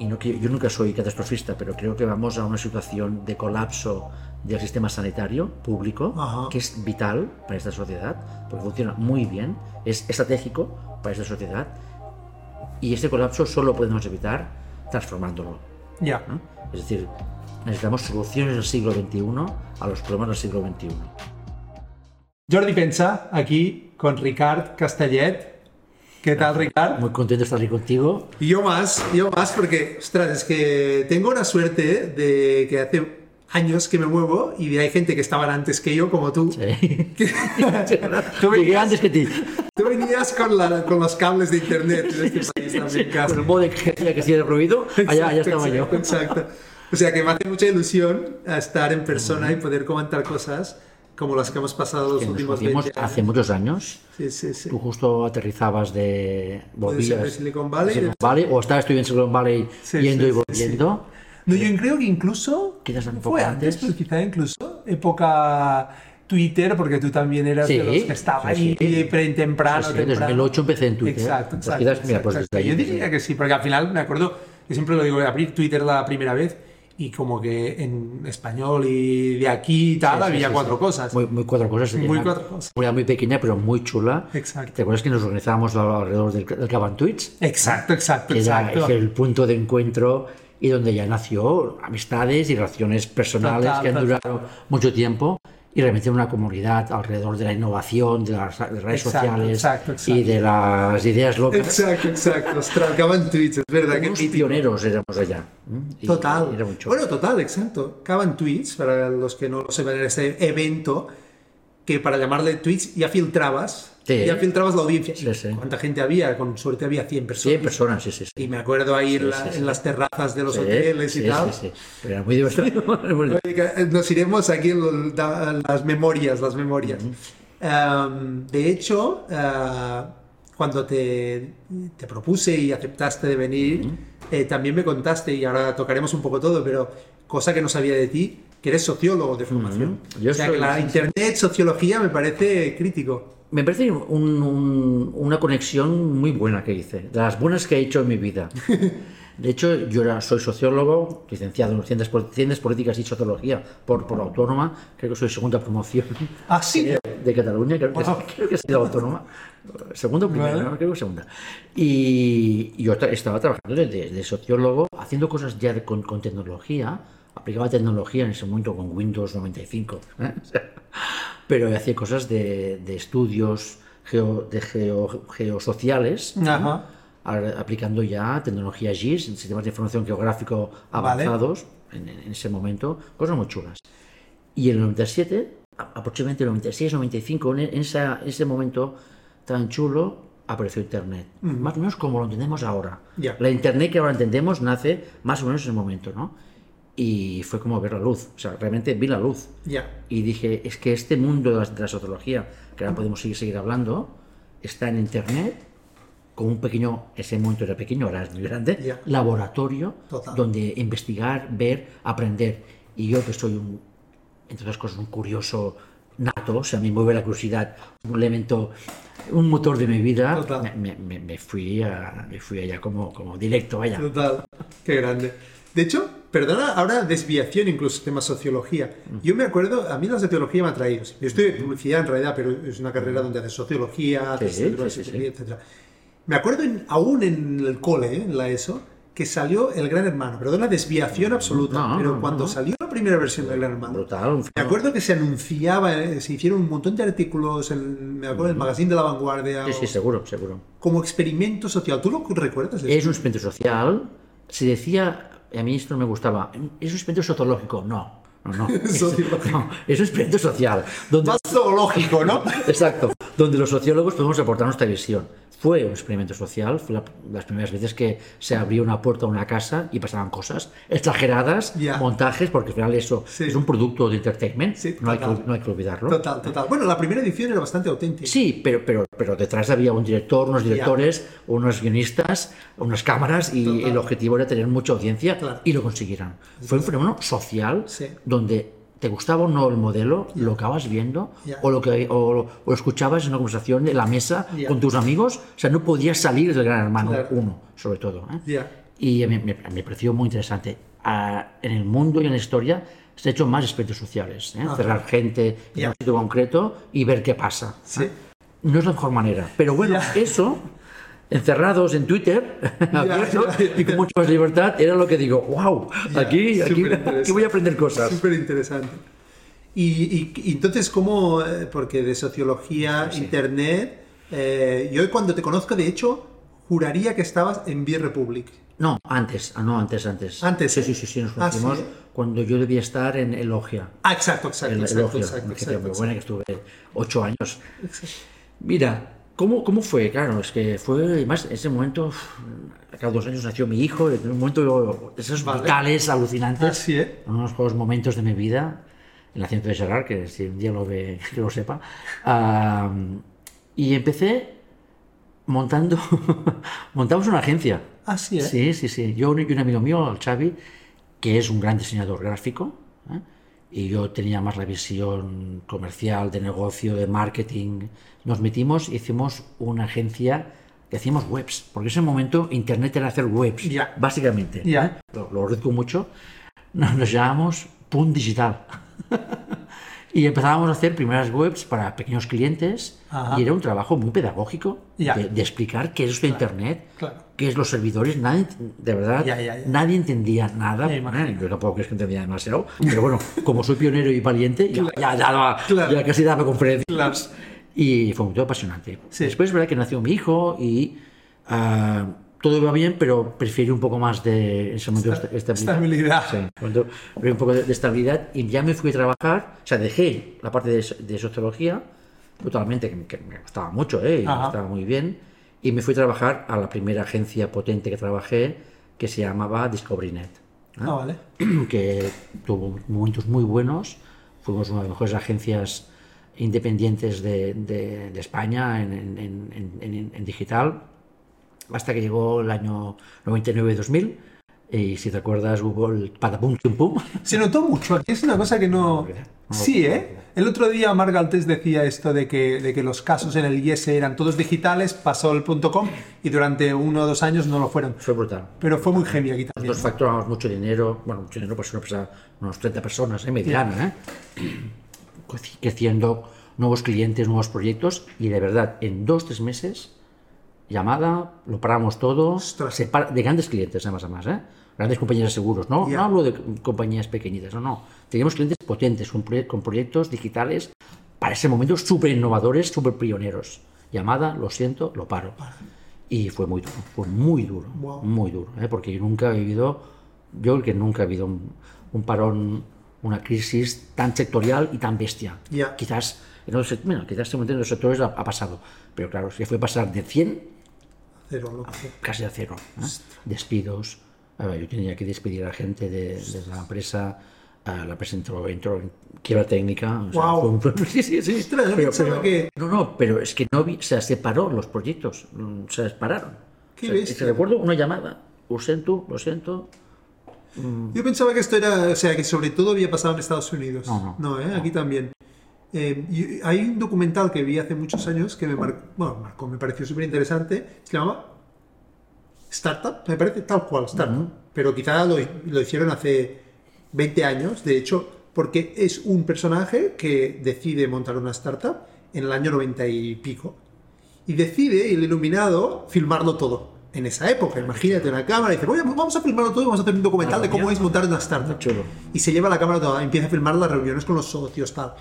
y no, yo nunca soy catastrofista, pero creo que vamos a una situación de colapso del sistema sanitario público, Ajá. que es vital para esta sociedad, porque funciona muy bien, es estratégico para esta sociedad, y este colapso solo podemos evitar transformándolo. Ya. ¿no? Es decir, necesitamos soluciones del siglo XXI a los problemas del siglo XXI. Jordi Pensa, aquí con Ricard Castellet. ¿Qué tal, Ricard? Muy contento de estar aquí contigo. Y yo más, yo más, porque, ostras, es que tengo una suerte de que hace años que me muevo y hay gente que estaban antes que yo, como tú. Sí. que- tú, Llegué antes que ti. tú venías con, la- con los cables de internet en este país también, Con casi. el modo de que que hacía de ruido, allá, allá estaba yo. Exacto, exacto. O sea que me hace mucha ilusión estar en persona y poder comentar cosas como las que hemos pasado los Que últimos conocimos 20 años. hace muchos años. Sí, sí, sí. Tú justo aterrizabas de... Volvías de Silicon Valley, de Silicon Valley, o estabas tú en Silicon Valley yendo y volviendo. No, yo creo que incluso Quizás un poco fue antes, antes. pero quizá incluso época Twitter, porque tú también eras Sí, de los que estaba ahí sí. temprano, Sí, sí, en temprano. 2008 empecé en Twitter. Exacto, Pues exacto. quizás, mira, pues exacto. Yo diría que sí, porque al final me acuerdo, siempre lo digo, abrir Twitter la primera vez y como que en español y de aquí y tal Sí, sí, había sí, cuatro cosas. Muy, muy cuatro cosas. Muy cuatro cosas. Una muy pequeña, pero muy chula. Exacto. ¿Te acuerdas que nos organizábamos alrededor del, del Caban Tweets? Exacto, exacto, Que era exacto. el punto de encuentro y donde ya nació amistades y relaciones personales Total, que han total. durado mucho tiempo y realmente una comunidad alrededor de la innovación, de las, de redes Exacto, sociales exacto, exacto. y de las ideas locas. Exacto, exacto. Tweets, es verdad. que pioneros éramos allá. Total. era. Bueno, total, exacto. Caban tweets, para los que no lo sepan, era este evento que para llamarle tweets ya filtrabas, Sí. ya filtrabas la audiencia. Sí, sí. ¿Cuánta gente había? Con suerte había 100 personas. 100 personas, sí, sí. Y me acuerdo ahí en, la- en las terrazas de los hoteles y tal. sí, sí. Pero era muy divertido. Eh, Nos iremos aquí en las memorias, las memorias. Um, de hecho, uh, cuando te, te propuse y aceptaste de venir, eh, también me contaste, y ahora tocaremos un poco todo, pero cosa que no sabía de ti, que eres sociólogo de formación. Yo o sea, soy- que la internet, sociología, me parece crítico. Me parece un- un- una conexión muy buena que hice, de las buenas que he hecho en mi vida. De hecho, yo era, soy sociólogo, licenciado en ciencias, ciencias políticas y sociología por, por autónoma, creo que soy segunda promoción Ah, sí. de, de Cataluña, creo que, Wow. creo que he sido autónoma, segunda o primera, Vale. no, creo que segunda. Y yo tra- estaba trabajando de, de- sociólogo, haciendo cosas ya con, con tecnología, aplicaba tecnología en ese momento con Windows 95, ¿eh? Pero hacía cosas de, de estudios geo- de geo- geosociales, ¿no? Ajá. Aplicando ya tecnología GIS, sistemas de información geográfico Vale. avanzados en, en ese momento, cosas muy chulas. Y en el 97, a- aproximadamente el 96, 95, en, en esa- ese momento tan chulo, apareció Internet. Más o menos como lo entendemos ahora. Ya. La Internet que ahora entendemos nace más o menos en ese momento, ¿no? Y fue como ver la luz. O sea, realmente vi la luz. Ya. Y dije, es que este mundo de la, de la sociología, que ahora podemos seguir, seguir hablando, está en Internet con un pequeño, ese momento era pequeño, ahora es muy grande, laboratorio Total. donde investigar, ver, aprender. Y yo que soy un, entre otras cosas, un curioso nato, o sea, me mueve la curiosidad, un elemento, un motor de mi vida, Total. me, me- me- fui a, me fui allá como, como directo, vaya. Total, qué grande. De hecho, perdona, ahora desviación incluso tema sociología. Yo me acuerdo, a mí la sociología me ha traído. Yo estoy en publicidad en realidad, pero es una carrera donde haces sociología, Sí, de sí, sí, sociología, etc. Me acuerdo en- aún en el cole, ¿eh? en la ESO, que salió El Gran Hermano. Perdona, desviación absoluta. No, pero cuando no. salió la primera versión del Gran Hermano, Brutal, me acuerdo que se anunciaba, eh, se hicieron un montón de artículos, en, me acuerdo, en el magazine de la vanguardia, Sí, sí, seguro, seguro. como experimento social. ¿Tú lo recuerdas? Es un experimento social. Se decía, a mí esto no me gustaba, es un experimento sociológico. No, no, no. Es, no, es un experimento social. Donde, Más zoológico, ¿no? exacto, donde los sociólogos podemos aportar nuestra visión. Fue un experimento social, fue la- las primeras veces que se abrió una puerta a una casa y pasaban cosas exageradas, Ya. montajes, porque al final eso Sí. es un producto de entertainment, Sí, no, hay que, no hay que olvidarlo. Total, total. Bueno, la primera edición era bastante auténtica. Sí, pero, pero, pero detrás había un director, unos directores, unos guionistas, unas cámaras y Total. el objetivo era tener mucha audiencia Claro. y lo consiguieron. Fue un fenómeno social Sí. donde te gustaba o no el modelo, lo acabas viendo Ya. o, lo que, o, o escuchabas en una conversación en la mesa Ya. con tus amigos. O sea, no podías salir del Gran Hermano Claro. 1, sobre todo. ¿eh? Y me, me- me pareció muy interesante. Ah, en el mundo y en la historia se han hecho más expertos sociales. ¿eh? Cerrar gente en un sitio concreto y ver qué pasa. Sí. No es la mejor manera. Pero bueno, eso, encerrados en Twitter, y con mucha más libertad, era lo que digo, wow, Ya, aquí, aquí, aquí voy a aprender cosas. Súper interesante. Y, y- y entonces, ¿cómo? eh, Porque de sociología, Sí. internet, eh, yo cuando te conozco, de hecho, juraría que estabas en Beer Republic. No, antes, ah, no, antes, antes. Antes, Sí, ¿eh? sí, sí, sí, nos Ah, conocimos ¿sí? cuando yo debía estar en Elogia. Ah, exacto, exacto, En exacto, Elogia, exacto, exacto, muy buena que estuve ocho años. Mira, ¿cómo, ¿cómo fue? Claro, es que fue, en ese momento, cada dos años nació mi hijo, en un momento, de esos Vale. vitales, alucinantes. Ah, sí, ¿eh? unos juegos momentos de mi vida, el nacimiento de Gerard, que si un día lo ve, que lo sepa. Ah, y empecé montando, montamos una agencia. Ah, sí, ¿eh? Sí, sí, sí. Yo y un amigo mío, el Xavi, que es un gran diseñador gráfico, ¿eh? Y yo tenía más la visión comercial, de negocio, de marketing. Nos metimos y hicimos una agencia que hacíamos webs, porque en ese momento Internet era hacer webs, Ya. básicamente. Ya. ¿eh? Lo, lo reduzco mucho. Nos, nos llamamos Punt Digital. y empezábamos a hacer primeras webs para pequeños clientes Ajá. y era un trabajo muy pedagógico de, de explicar qué es esto de Internet, claro. qué es los servidores. Nadie, de verdad, Ya, ya, ya. nadie entendía nada. Eh, Yo tampoco es que entendía demasiado, pero bueno, como soy pionero y valiente, ya, daba- Claro. ya casi daba conferencias. Claro. Y fue muy apasionante. Sí. Después es verdad que nació mi hijo y ah, todo iba bien, pero prefiero un poco más de ese momento esta- estabilidad. Estabilidad. Sí, un poco de, de estabilidad y ya me fui a trabajar, o sea, dejé la parte de, de sociología totalmente, que, que me gustaba mucho, ¿eh? Ajá. estaba muy bien, y me fui a trabajar a la primera agencia potente que trabajé, que se llamaba Discoverynet. ¿eh? Ah, vale. que tuvo momentos muy buenos. Fuimos una de las mejores agencias independientes de, de- España en- en- en- en digital, hasta que llegó el año 99-2000. Y si te acuerdas, hubo el patapum pum pum. Se notó mucho, aquí es una cosa que no... Sí, ¿eh? El otro día Marc Galtés decía esto de que, de que los casos en el IES eran todos digitales, pasó el punto .com y durante uno o dos años no lo fueron. Fue brutal. Pero fue muy heavy aquí también. Nosotros facturamos mucho dinero, bueno, mucho dinero, pues una empresa, unos 30 personas, ¿eh? mediana, ¿eh? Creci- creciendo, nuevos clientes, nuevos proyectos, y de verdad, en dos, tres meses, llamada, lo paramos todo, Ostras. se para- de grandes clientes, además, además, ¿eh? grandes compañías de seguros, no, Ya. no hablo de compañías pequeñitas, no, no, teníamos clientes potentes, con, proye- con proyectos digitales, para ese momento súper innovadores, súper pioneros. Llamada, lo siento, lo paro. Y fue muy duro, fue muy duro, Wow. muy duro, ¿eh? porque yo nunca he vivido, yo creo que nunca he vivido un, un parón, una crisis tan sectorial y tan bestia. Ya. Quizás, en otros, sec- bueno, quizás en los sectores ha, ha pasado, pero claro, se fue pasar de 100 Cero, lo que sea. casi a cero. ¿eh? Despidos, a ver, yo tenía que despedir a gente de, de la empresa, a la empresa entró, en quiebra técnica. o sea, Guau. fue un- sí, sí, sí. Pensaba que- No, no, pero es que no vi, se separó los proyectos, mm, se separaron. Qué O sea, te recuerdo una llamada, lo siento, lo siento. Yo pensaba que esto era, o sea, que sobre todo había pasado en Estados Unidos. No, no. ¿eh? Aquí también. Eh, y hay un documental que vi hace muchos años que me marcó, bueno, marcó, me pareció súper interesante. Se llamaba Startup, me parece tal cual, Startup. Pero quizá lo, lo hicieron hace 20 años, de hecho, porque es un personaje que decide montar una startup en el año 90 y pico. Y decide, el iluminado, filmarlo todo. En esa época, imagínate una cámara y dice, "Oye, vamos a filmarlo todo y vamos a hacer un documental de cómo es montar una startup. Y se lleva la cámara toda, empieza a filmar las reuniones con los socios, tal.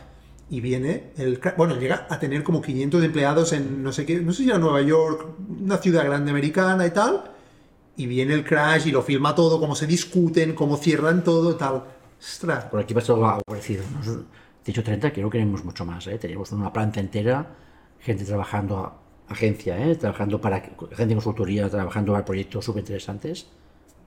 Y viene, el, bueno, llega a tener como 500 empleados en no sé qué, no sé si era Nueva York, una ciudad grande americana y tal. Y viene el crash y lo filma todo, cómo se discuten, cómo cierran todo, tal. Ostras. Por aquí pasó algo parecido. Nosotros, dicho 30, que no queremos mucho más. ¿eh? Una planta entera, gente trabajando, agencia, ¿eh? trabajando para gente de consultoría, trabajando para proyectos súper interesantes.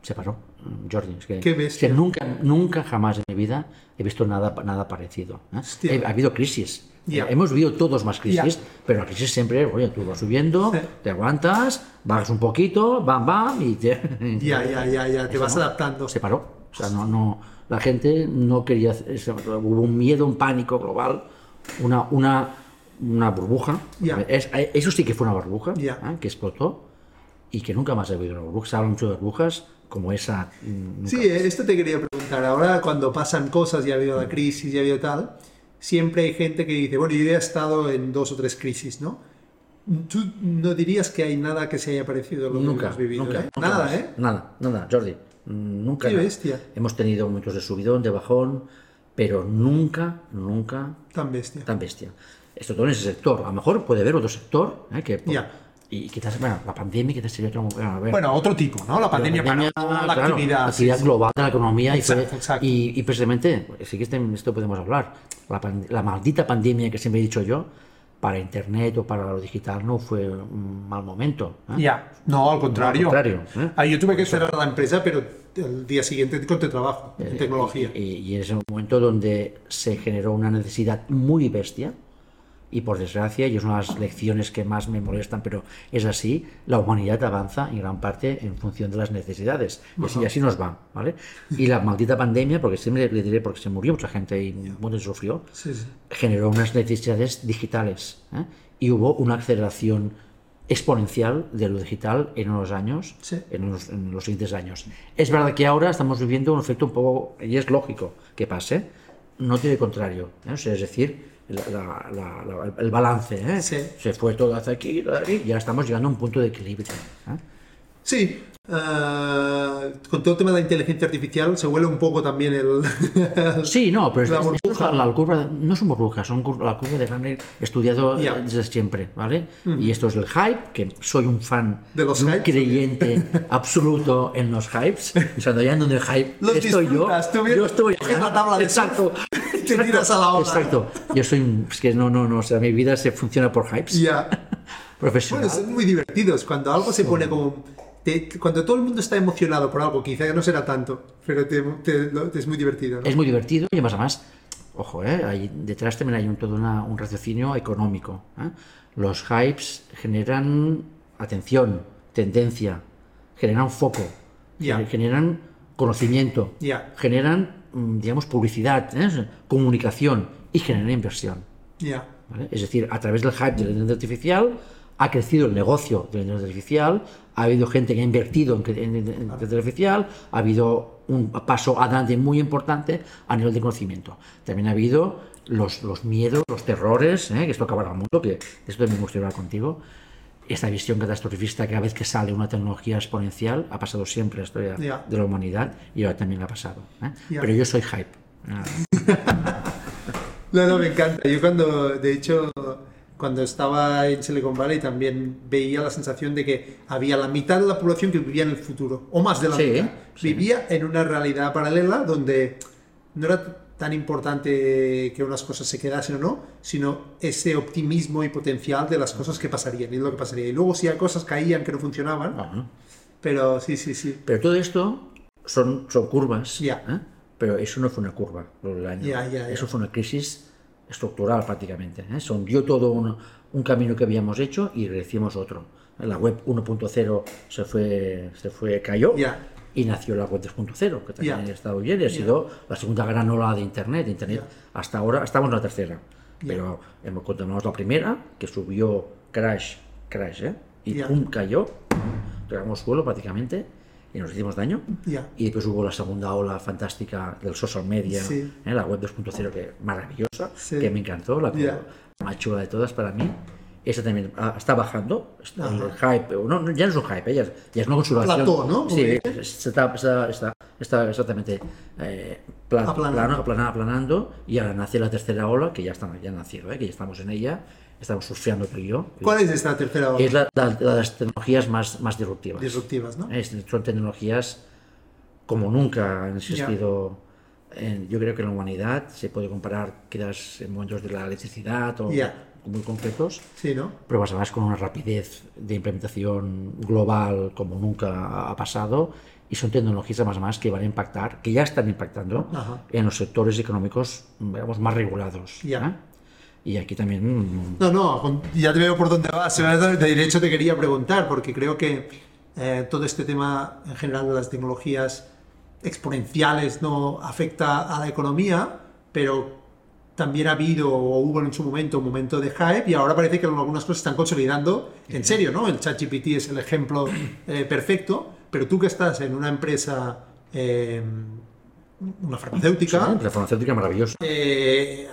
Se paró, mm, Jordi. Es que, Qué bestia. es que nunca, nunca jamás en mi vida he visto nada, nada parecido. ¿eh? Ha habido crisis. Ya. Eh, Hemos vivido todos más crisis, pero la crisis siempre, oye, tú vas subiendo, Sí. te aguantas, bajas un poquito, bam, bam, y te... Ya, ya, ya, ya, te vas no. adaptando. Se paró. O sea, no, no, la gente no quería, hubo un miedo, un pánico global, una, una, una burbuja. Es- eso sí que fue una burbuja. ¿eh? que explotó y que nunca más ha habido una burbuja. Se habla mucho de burbujas como esa. mm, nunca Sí, esto te quería preguntar. Ahora, cuando pasan cosas, ya ha habido la crisis, ya ha habido tal, siempre hay gente que dice, bueno, yo ya he estado en dos o tres crisis, ¿no? ¿Tú no dirías que hay nada que se haya parecido a lo que Nunca, hemos vivido? nunca, ¿eh? nunca Nada, más. ¿eh? Nada, nada, Jordi. mm, Nunca. Qué nada. bestia. Hemos tenido momentos de subidón, de bajón, pero nunca, nunca Tan bestia. tan bestia. Esto todo en ese sector. A lo mejor puede haber otro sector ¿eh? que por- Ya. Y quizás bueno, la pandemia quizás sería otro bueno, a ver. Bueno, otro tipo, ¿no? La pandemia, pandemia, paró la claro, actividad. la actividad sí, global de la economía y, fue- Exacto, exacto. y, y precisamente, sí que este- esto podemos hablar, la, la maldita pandemia que siempre he dicho yo, para Internet o para lo digital no fue un mal momento. ¿eh? Ya, no, al contrario. Al contrario, ¿eh? Ah, yo tuve que cerrar la empresa, pero el día siguiente encontré trabajo Eh, en tecnología. Y, y en ese momento donde se generó una necesidad muy bestia, y por desgracia, y es una de las lecciones que más me molestan, pero es así, la humanidad avanza en gran parte en función de las necesidades. Y así, y así nos va, ¿vale? Y la maldita pandemia, porque siempre le diré porque se murió mucha gente y gente sufrió, Sí, sí. generó unas necesidades digitales ¿eh? y hubo una aceleración exponencial de lo digital en unos años, Sí. en, los, en los siguientes años. Es verdad que ahora estamos viviendo un efecto un poco, y es lógico que pase, no tiene contrario, ¿eh? O sea, es decir, la- la- la- la- el balance, ¿eh? Sí. se fue todo hacia aquí, y ya estamos llegando a un punto de equilibrio. ¿eh? Sí, eh, con todo el tema de la inteligencia artificial se huele un poco también el... Sí, no, pero es, La es- burbuja. es la, la curva, no son burbujas, son cur- la curva de Gartner estudiado Ya. eh, desde siempre, ¿vale? Y esto es el hype, que soy un fan, De los un hypes, creyente absoluto en los hypes. O sea, ya en el hype, Los estoy yo. tú bien- yo estoy coges la tabla de exacto, te tiras a la ola. Exacto. Yo soy un, es que no, no, no, o sea, mi vida se funciona por hypes. Ya. Profesional. Bueno, son muy divertidos. Cuando algo se pone como... te- cuando todo el mundo está emocionado por algo, quizá no será tanto, pero te- te- es muy divertido. ¿no? Es muy divertido y además, además ojo, ¿eh? hay- detrás también hay un, todo una- un raciocinio económico. ¿eh? Los hypes generan atención, tendencia, generan foco, gener- generan conocimiento, Ya. generan, mm, digamos, publicidad, ¿eh? comunicación y generan inversión. Ya. ¿vale? Es decir, a través del hype de la inteligencia artificial ha crecido el negocio de la inteligencia artificial, ha habido gente que ha invertido en, en- en inteligencia artificial, ha habido un paso adelante muy importante a nivel de conocimiento. También ha habido los, los miedos, los terrores, ¿eh? que esto acabará el mundo, que esto también me gustaría hablar contigo. Esta visión catastrofista que cada vez que sale una tecnología exponencial, ha pasado siempre en la historia Ya. de la humanidad y ahora también la ha pasado. ¿eh? Ya. Pero yo soy hype. No, no, me encanta. Yo cuando, de hecho, cuando estaba en Silicon Valley también veía la sensación de que había la mitad de la población que vivía en el futuro, o más de la Sí, mitad. sí. Vivía en una realidad paralela donde no era tan importante que unas cosas se quedasen o no, sino ese optimismo y potencial de las cosas que pasarían y lo que pasaría. Y luego si hay cosas caían que no funcionaban, Ajá. pero sí, sí, sí. Pero todo esto son, son curvas, Ya. ¿eh? pero eso no fue una curva lo del año. Ya, ya. Eso fue una crisis estructural prácticamente. ¿eh? Se hundió todo un, un camino que habíamos hecho y recibimos otro. La web 1.0 se fue, se fue, cayó Ya. y nació la web 2.0, que también Ya. ha estado bien y ha sido la segunda gran ola de Internet. Internet hasta ahora, estamos en la tercera, pero hemos continuado la primera, que subió crash, crash, ¿eh? y pum, cayó, tocamos suelo prácticamente y nos hicimos daño. Ya. Y después hubo la segunda ola fantástica del social media, Sí. ¿eh? la web 2.0, que maravillosa, Sí. que me encantó, la Ya. más chula de todas para mí. Esa también ah, está bajando, está- el hype, no, ya no es un hype, ya, es- ya es una consolación. Plató, ¿no? Sí, está, está, está, está exactamente eh, plan- Aplanando. plano, aplana- aplanando y ahora nace la tercera ola, que ya, está, ya ha nacido, eh, que ya estamos en ella, estamos surfeando tú y yo. ¿Cuál es esta tercera ola? Es la, la- la de las tecnologías más, más disruptivas. Disruptivas, ¿no? Es- son tecnologías como nunca han existido. en- yo creo que en la humanidad se puede comparar quizás en momentos de la electricidad o Ya. muy concretos, Sí, ¿no? pero vas además con una rapidez de implementación global como nunca ha pasado y son tecnologías además más que van a impactar, que ya están impactando Ajá. en los sectores económicos digamos, más regulados. Ya. ¿eh? Y aquí también mm, No, no, con- ya te veo por dónde vas. De hecho, te quería preguntar, porque creo que eh, todo este tema en general de las tecnologías exponenciales, ¿no? Afecta a la economía, pero también ha habido o hubo en su momento un momento de hype y ahora parece que algunas cosas están consolidando en serio, ¿no? El ChatGPT es el ejemplo eh, perfecto, pero tú que estás en una empresa, eh, una farmacéutica... Sí, la farmacéutica maravillosa. Eh,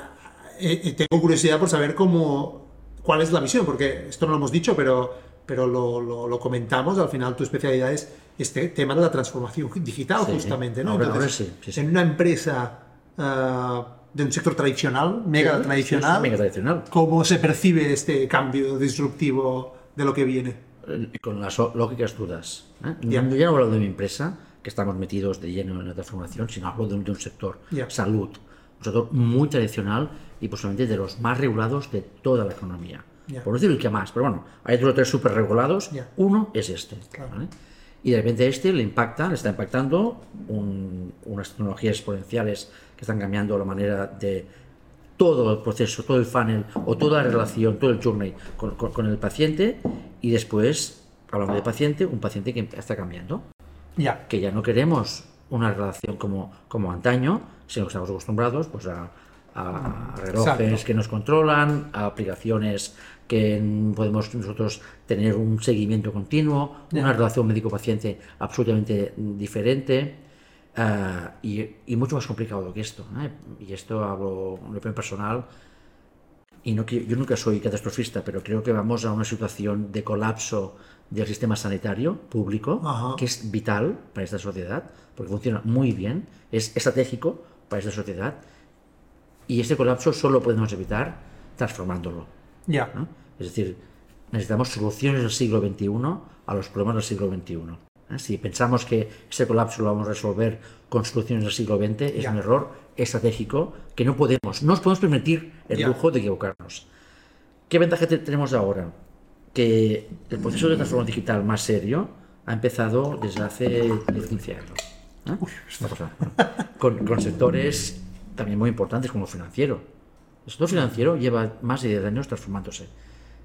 eh, tengo curiosidad por saber cómo, cuál es la visión, porque esto no lo hemos dicho, pero, pero lo, lo, lo comentamos, al final tu especialidad es este tema de la transformación digital, Sí, justamente, ¿no? ahora- Entonces, ahora sí, sí, en una empresa ah, de un sector tradicional, mega Sí, tradicional, sí, mega tradicional. ¿cómo se percibe este cambio disruptivo de lo que viene? Eh, Con las lógicas dudas. ¿eh? Ya. No- no hablo de mi empresa, que estamos metidos de lleno en la transformación, sino hablo de un, de un sector, Ya. salud, un sector muy tradicional y posiblemente de los más regulados de toda la economía. Ya. Por no decir el que más, pero bueno, hay dos o tres súper regulados, Ya. uno es este. Claro. ¿vale? Y de repente este le impacta, le está impactando un- unas tecnologías exponenciales que están cambiando la manera de todo el proceso, todo el funnel o toda la relación, todo el journey con, con- con el paciente y después, hablando de paciente, un paciente que está cambiando, Ya, que ya no queremos una relación como, como antaño, sino que estamos acostumbrados pues, a, a relojes Exacto. que nos controlan, a aplicaciones que podemos nosotros tener un seguimiento continuo, Ya. una relación médico-paciente absolutamente diferente ah, y, y mucho más complicado que esto. ¿eh? Y esto hablo en opinión personal. Y no, yo nunca soy catastrofista, pero creo que vamos a una situación de colapso del sistema sanitario público, Ajá. que es vital para esta sociedad, porque funciona muy bien, es estratégico para esta sociedad, y este colapso solo podemos evitar transformándolo. ya, ¿no? Es decir, necesitamos soluciones del siglo XXI a los problemas del siglo XXI. ¿eh? Si pensamos que ese colapso lo vamos a resolver con soluciones del siglo XX, es Ya. un error estratégico que no podemos, no nos podemos permitir el Ya. lujo de equivocarnos. ¿Qué ventaja te- tenemos ahora? Que el proceso de transformación digital más serio ha empezado desde hace 10, 15 años. ¿eh? Bueno, con, con sectores también muy importantes como el financiero. El sector financiero lleva más de 10 años transformándose.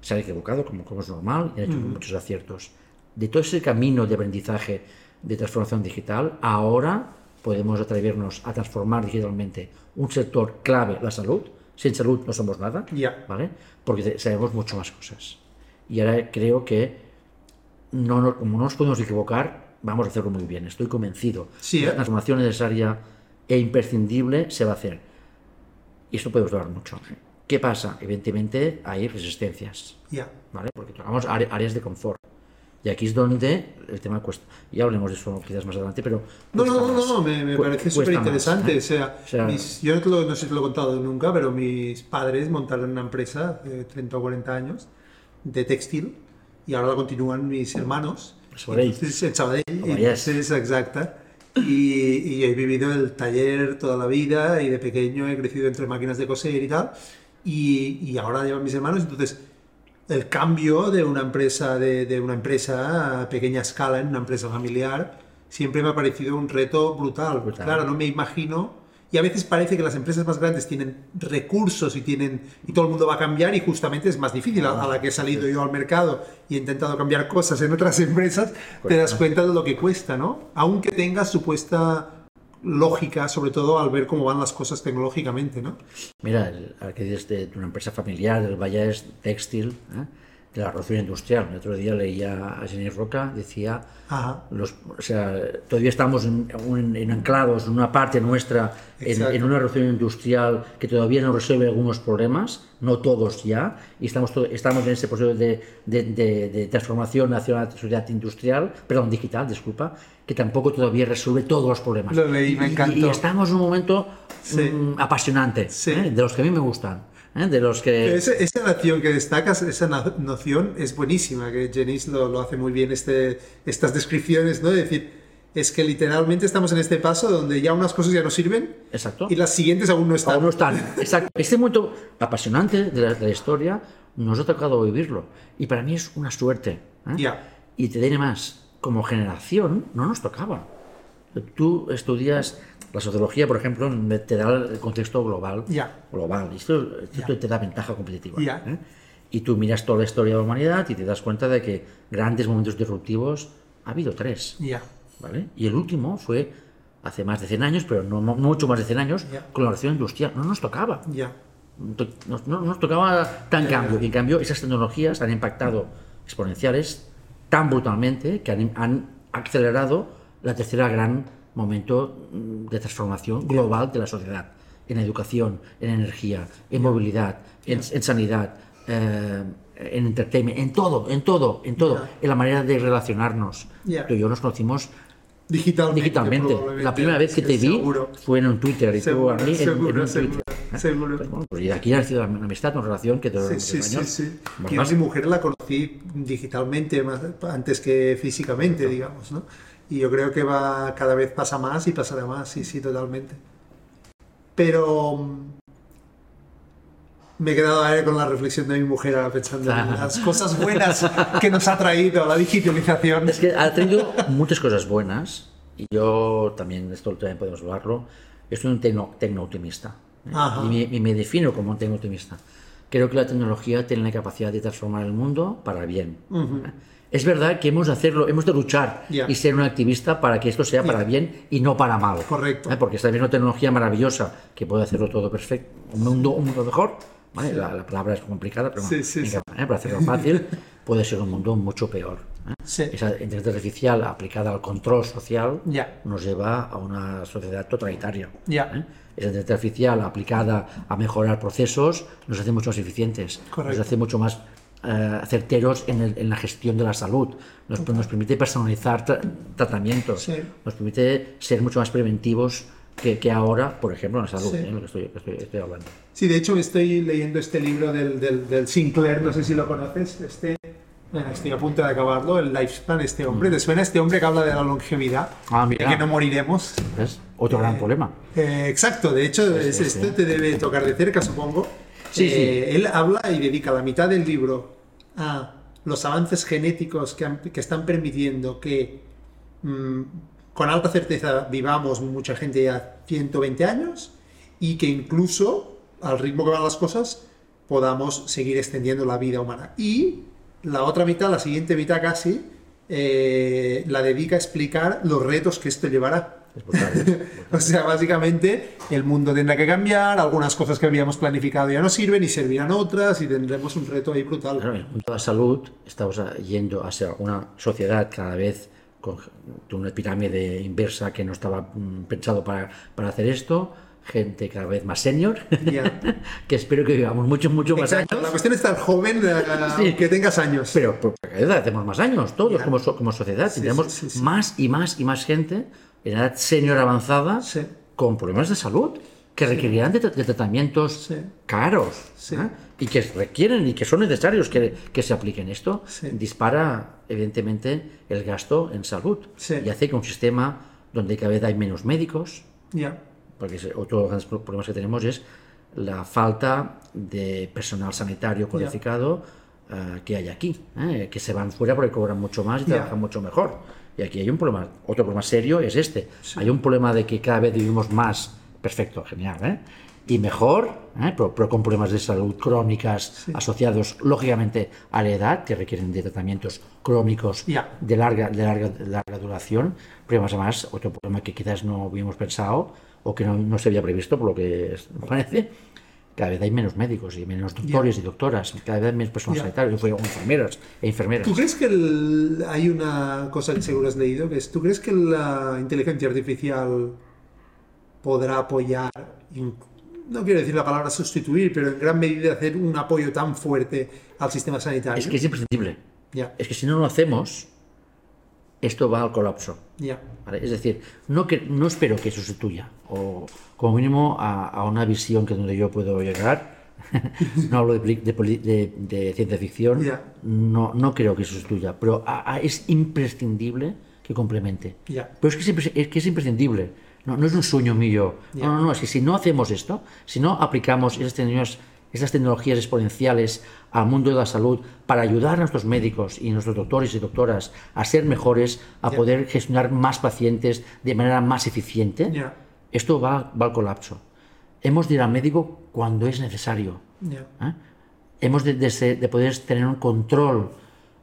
Se ha equivocado, como, como es normal, y ha hecho muchos aciertos. De todo ese camino de aprendizaje de transformación digital, ahora podemos atrevernos a transformar digitalmente un sector clave, la salud. Sin salud no somos nada, Ya. ¿vale? Porque sabemos mucho más cosas. Y ahora creo que, no, no- como no nos podemos equivocar, vamos a hacerlo muy bien. Estoy convencido. Sí, ¿eh? La transformación necesaria e imprescindible se va a hacer. Y esto puede durar mucho. ¿Qué pasa? Evidentemente hay resistencias, ya. ¿vale? Porque tocamos áreas de confort. Y aquí es donde el tema cuesta. Ya hablemos de eso quizás más adelante, pero. No, no, no, más. no, me, me parece súper interesante. ¿eh? O sea, O sea- mis- yo no, lo- no sé si te lo he contado nunca, pero mis padres montaron una empresa de 30 o 40 años de textil y ahora la continúan mis hermanos. Sabadell. En Sabadell. Entonces, exacta. Y, y he vivido el taller toda la vida y de pequeño he crecido entre máquinas de coser y tal. Y, y ahora llevan mis hermanos. Entonces, el cambio de una empresa de, de una empresa a pequeña escala en una empresa familiar siempre me ha parecido un reto brutal. Brutal. Claro, no me imagino. Y a veces parece que las empresas más grandes tienen recursos y tienen y todo el mundo va a cambiar y justamente es más difícil. A, a la que he salido yo al mercado y he intentado cambiar cosas en otras empresas, te das cuenta de lo que cuesta, ¿no? Aunque tengas supuesta lógica, sobre todo al ver cómo van las cosas tecnológicamente, ¿no? Mira, el, que dices de, una empresa familiar, del Vallès Textil, ¿eh? De la revolución industrial. El otro día leía a Jenny Roca, decía, Ajá. los, o sea, todavía estamos en, en- en anclados en una parte nuestra, en, en una revolución industrial que todavía no resuelve algunos problemas, no todos ya, y estamos, estamos en ese proceso de, de- de- de transformación hacia una sociedad industrial, perdón, digital, disculpa, que tampoco todavía resuelve todos los problemas. Lo leí, me y- encantó. Y, estamos en un momento Sí. mm, apasionante, Sí. ¿eh? de los que a mí me gustan, ¿eh? de los que... Esa, esa noción que destacas, esa no- noción es buenísima, que Jenice lo, lo hace muy bien, este, estas descripciones, ¿no? Es decir, es que literalmente estamos en este paso donde ya unas cosas ya no sirven Exacto. y las siguientes aún no están. Aún no están. Exacto. Este momento apasionante de la, de la historia nos ha tocado vivirlo. Y para mí es una suerte. ¿eh? Ya. Y te diré más, como generación no nos tocaba. Tú estudias la sociología, por ejemplo, te da el contexto global. Global. Y esto, esto te da ventaja competitiva. ¿eh? Y tú miras toda la historia de la humanidad y te das cuenta de que grandes momentos disruptivos ha habido tres. ¿vale? Y el último fue hace más de 100 años, pero no mucho más de 100 años, con la revolución industrial. No nos tocaba. No nos tocaba tan cambio. Y en cambio, esas tecnologías han impactado exponenciales tan brutalmente que han, han acelerado la tercera gran momento mm, de transformación global de la sociedad. En educación, en energía, en movilidad, en, en sanidad, eh, en entertainment, en todo, en todo, en todo. En la manera de relacionarnos. Tú y yo nos conocimos Digitalmente. digitalmente. La primera vez que te vi Seguro. fue en un Twitter y tú Seguro, a mí en- en, seguro, un seguro, Twitter. ¿eh? seguro. Pues bueno, pues y aquí ha nacido la amistad, una relación que Sí, durante sí, sí, años. sí. más- Yo a mi mujer la conocí digitalmente más, antes que físicamente, digamos, ¿no? Y yo creo que va cada vez pasa más y pasará más, sí, sí, totalmente. Pero mm, me he quedado ahora con la reflexión de mi mujer ahora pensando en las cosas buenas que nos ha traído la digitalización. Es que ha tenido muchas cosas buenas y yo también, esto también podemos hablarlo, yo soy un tecno, tecno-optimista ¿eh? Ajá. y me, y me defino como un tecno-optimista. Creo que la tecnología tiene la capacidad de transformar el mundo para bien. ¿eh? Es verdad que hemos de hacerlo, hemos de luchar Ya. y ser un activista para que esto sea para bien y no para mal. Correcto. ¿eh? Porque esta misma tecnología maravillosa que puede hacerlo todo perfecto, un mundo, un mundo mejor. ¿vale? La, la palabra es complicada, pero Sí, sí, venga, ¿eh? para hacerlo fácil, puede ser un mundo mucho peor. ¿eh? Sí. Esa inteligencia artificial aplicada al control social Ya. nos lleva a una sociedad totalitaria. Ya. ¿eh? Esa inteligencia artificial aplicada a mejorar procesos nos hace mucho más eficientes, Correcto. nos hace mucho más eh, certeros en, el- en la gestión de la salud, nos, nos permite personalizar tra- tratamientos, Sí. nos permite ser mucho más preventivos que, que ahora, por ejemplo, en la salud, Sí. ¿eh? lo que estoy, estoy- estoy hablando. Sí, de hecho estoy leyendo este libro del, del, del Sinclair, no sé si lo conoces, este, bueno, estoy a punto de acabarlo, el Lifespan, este hombre, ¿te suena este hombre que habla de la longevidad? Ah, de mira. que no moriremos. ¿Ves? Otro gran problema. Eh, exacto, de hecho, es- sí, esto sí. te debe tocar de cerca, supongo. Sí, Eh, Él habla y dedica la mitad del libro a los avances genéticos que, han- que están permitiendo que mm, con alta certeza vivamos mucha gente ya 120 años y que incluso al ritmo que van las cosas podamos seguir extendiendo la vida humana. Y la otra mitad, la siguiente mitad casi, eh, la dedica a explicar los retos que esto llevará. O sea, básicamente el mundo tendrá que cambiar, algunas cosas que habíamos planificado ya no sirven y servirán otras y tendremos un reto ahí brutal. Claro, en el mundo de la salud estamos yendo hacia una sociedad cada vez con una pirámide inversa que no estaba mm, pensado para, para hacer esto, gente cada vez más senior, Ya. que espero que vivamos muchos, muchos más Exacto, la años. cuestión es estar joven, eh, Sí. aunque tengas años. Pero por cada vez hacemos más años, todos Ya. como, como sociedad, Sí, sí. más y más y más gente en edad senior avanzada Sí. con problemas de salud que requerirán de, tra- de tratamientos Sí. caros Sí. ¿eh? y que requieren y que son necesarios que, que se apliquen esto, dispara evidentemente el gasto en salud y hace que un sistema donde cada vez hay menos médicos, Ya. porque otro de los grandes pro- problemas que tenemos es la falta de personal sanitario cualificado eh, que hay aquí, ¿eh? que se van fuera porque cobran mucho más y trabajan mucho mejor. Y aquí hay un problema, otro problema serio es este. Hay un problema de que cada vez vivimos más, perfecto, genial, ¿eh? y mejor, ¿eh? pero, pero con problemas de salud crónicas asociados lógicamente a la edad, que requieren de tratamientos crónicos Ya. de, larga, de, larga, de larga duración, más además otro problema que quizás no habíamos pensado o que no, no se había previsto, por lo que parece, cada vez hay menos médicos y menos doctores y doctoras, cada vez hay menos personal Ya. sanitario, o enfermeras e enfermeras. ¿Tú crees que el- hay una cosa que seguro has leído, que es, ¿tú crees que la inteligencia artificial podrá apoyar, no quiero decir la palabra sustituir, pero en gran medida hacer un apoyo tan fuerte al sistema sanitario? Es que es imprescindible. Es que si no lo hacemos, esto va al colapso. ya, ¿vale? Es decir, no, que, no espero que sustituya, o como mínimo a, a una visión que donde yo puedo llegar. no hablo de, de de- de ciencia ficción, Ya. no, no creo que sustituya, pero a- a- es imprescindible que complemente. Ya. Pero es que es, es que es imprescindible, no, no es un sueño mío. Ya. No, no, no, es que si no hacemos esto, si no aplicamos esas tecnologías, esas tecnologías exponenciales al mundo de la salud para ayudar a nuestros médicos y nuestros doctores y doctoras a ser mejores, a poder gestionar más pacientes de manera más eficiente, esto va, va al colapso. Hemos de ir al médico cuando es necesario. ¿eh? Hemos de, de poder tener un control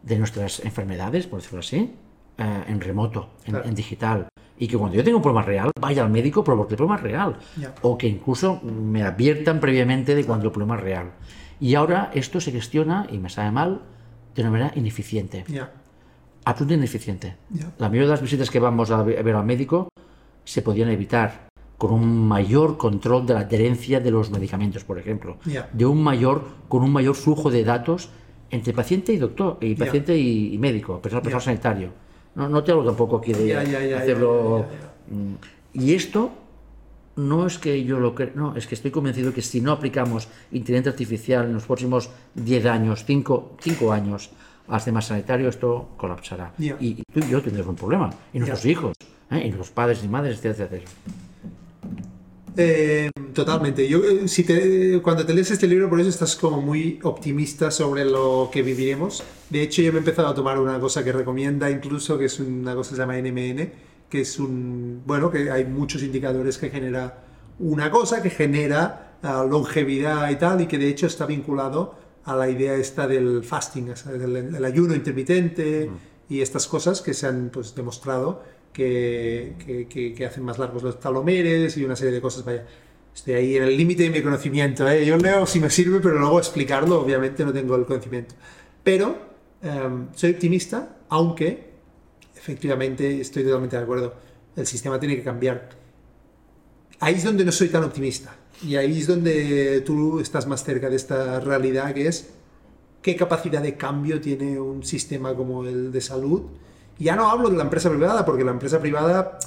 de nuestras enfermedades, por decirlo así, eh, en remoto, en, Claro. en digital. Y que cuando yo tengo un problema real, vaya al médico porque el problema es real. Ya. O que incluso me adviertan previamente de cuando el problema es real. Y ahora esto se gestiona, y me sabe mal, de una manera ineficiente. Ya. Absolutamente ineficiente. Ya. La mayoría de las visitas que vamos a ve- a ver al médico se podían evitar con un mayor control de la adherencia de los medicamentos, por ejemplo. Ya. De un mayor, con un mayor flujo de datos entre paciente y doctor, y paciente y, y médico, personal, personal Ya. sanitario. No, no te hablo tampoco aquí de Ya, ya, ya, ya, hacerlo. Mm, Y esto no es que yo lo crea, no, es que estoy convencido que si no aplicamos inteligencia artificial en los próximos 10 años, 5, años al sistema sanitario, esto colapsará. Y, y tú y yo tendremos un problema, y nuestros hijos, ¿eh? y los padres y madres, etcétera, etcétera. Eh, totalmente. Yo, eh, si te, cuando te lees este libro, por eso estás como muy optimista sobre lo que viviremos. De hecho, yo me he empezado a tomar una cosa que recomienda incluso, que es una cosa que se llama NMN, que es un, bueno, que hay muchos indicadores que genera una cosa que genera ah, longevidad y tal, y que de hecho está vinculado a la idea esta del fasting, del, del ayuno intermitente y estas cosas que se han pues, demostrado que, que- que- hacen más largos los talomeres y una serie de cosas. Vaya, estoy ahí en el límite de mi conocimiento. ¿eh? Yo leo si me sirve, pero luego explicarlo, obviamente no tengo el conocimiento. Pero em, soy optimista, aunque efectivamente estoy totalmente de acuerdo. El sistema tiene que cambiar. Ahí es donde no soy tan optimista. Y ahí es donde tú estás más cerca de esta realidad que es qué capacidad de cambio tiene un sistema como el de salud. Ya no hablo de la empresa privada, porque la empresa privada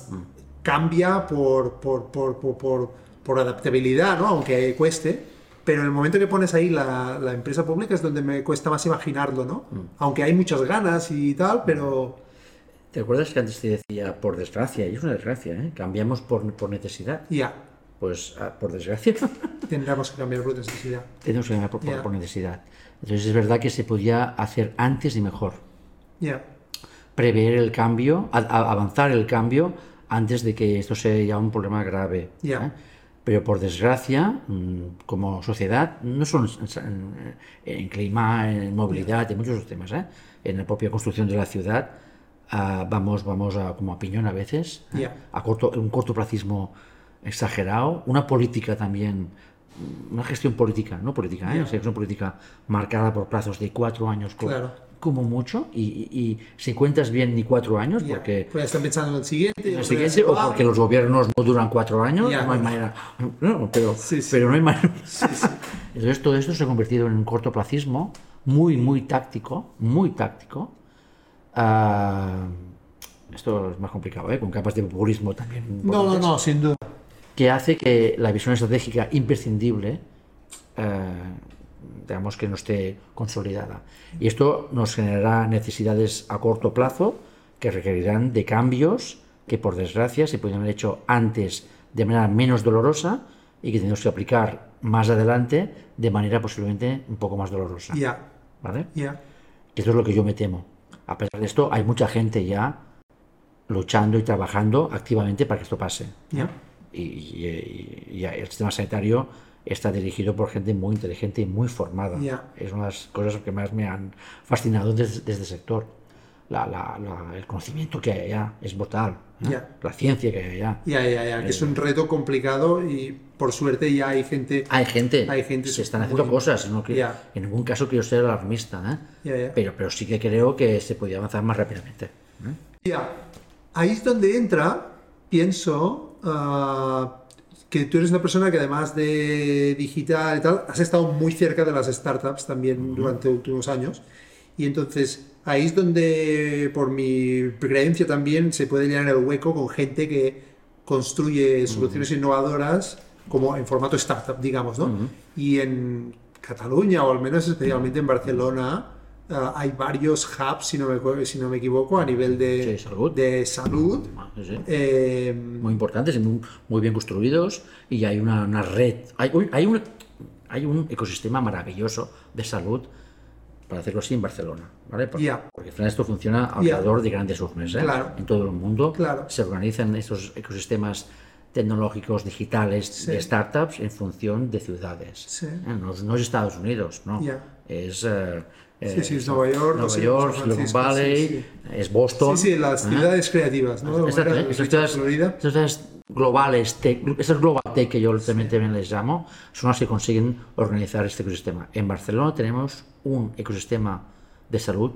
cambia por, por, por, por, por- adaptabilidad, ¿no? aunque cueste. Pero en el momento que pones ahí la, la empresa pública es donde me cuesta más imaginarlo, ¿no? Aunque hay muchas ganas y tal, pero... ¿Te acuerdas que antes te decía, por desgracia, y es una desgracia, ¿eh? cambiamos por, por necesidad? Ya, Pues ah, por desgracia tendremos que cambiar por necesidad. tenemos que cambiar por, Ya. por necesidad. Entonces es verdad que se podía hacer antes y mejor. Ya, prever el cambio, a- a- avanzar el cambio antes de que esto sea un problema grave. ¿eh? Pero por desgracia, mm, como sociedad, no solo en, clima, en movilidad, en muchos temas, ¿eh? en la propia construcción de la ciudad, ah, vamos, vamos a, como a piñón a veces, ¿eh? A corto, un cortoplacismo exagerado, una política también, una gestión política, no política, ¿eh? Una política marcada por plazos de cuatro años Claro. Como mucho, y, y- y si cuentas bien ni cuatro años, porque Pues están pensando en el siguiente. el siguiente, o porque los gobiernos no duran cuatro años, no hay manera. No, pero, Sí, sí. pero no hay manera. Sí. Entonces todo esto se ha convertido en un cortoplacismo muy, muy táctico, muy táctico. Ah, esto es más complicado, ¿eh? con capas de populismo también. No, no, no, sin duda. Que hace que la visión estratégica imprescindible, eh, digamos que no esté consolidada. Y esto nos generará necesidades a corto plazo que requerirán de cambios que por desgracia se podrían haber hecho antes de manera menos dolorosa y que tenemos que aplicar más adelante de manera posiblemente un poco más dolorosa. Ya, ¿Vale? ya. Esto es lo que yo me temo. A pesar de esto, hay mucha gente ya luchando y trabajando activamente para que esto pase. Ya. Y, y- y- y el sistema sanitario está dirigido por gente muy inteligente y muy formada. Ya. Es una de las cosas que más me han fascinado desde, desde el sector. La- la- la- el conocimiento que hay allá es brutal. ¿eh? Ya. La ciencia que hay allá. Ya, ya, ya, que es un reto complicado y por suerte ya hay gente. Hay gente, Hay gente se están muy- haciendo cosas, no que- Ya. en ningún caso quiero ser alarmista, ¿eh? Pero, pero sí que creo que se podía avanzar más rápidamente. Ya, ahí es donde entra, pienso, ah, que tú eres una persona que además de digital y tal, has estado muy cerca de las startups también durante los últimos años. Y entonces ahí es donde, por mi creencia también, se puede llenar el hueco con gente que construye soluciones innovadoras como en formato startup, digamos, ¿no? Y en Cataluña, o al menos especialmente en Barcelona, ah, hay varios hubs, si no me, si no me equivoco, a nivel de Sí, salud. de salud. Sí, sí. Eh, Muy importantes muy, muy bien construidos y hay una, una red, hay, hay, un, hay un ecosistema maravilloso de salud para hacerlo así en Barcelona, ¿vale? Porque, Ya. porque al final esto funciona alrededor de grandes urbes, ¿eh? Claro. En todo el mundo Claro. se organizan estos ecosistemas tecnológicos digitales de startups en función de ciudades. Sí. ¿eh? No, no es Estados Unidos, no. Ya. Es, eh, Sí, sí, es Nueva York, Nueva York, Silicon Valley, es Boston. Sí, sí, las ¿eh? ciudades creativas, ¿no? ¿eh? Estas Florida. ciudades, estas globales, esas global tech que yo también, también les llamo, son las que consiguen organizar este ecosistema. En Barcelona tenemos un ecosistema de salud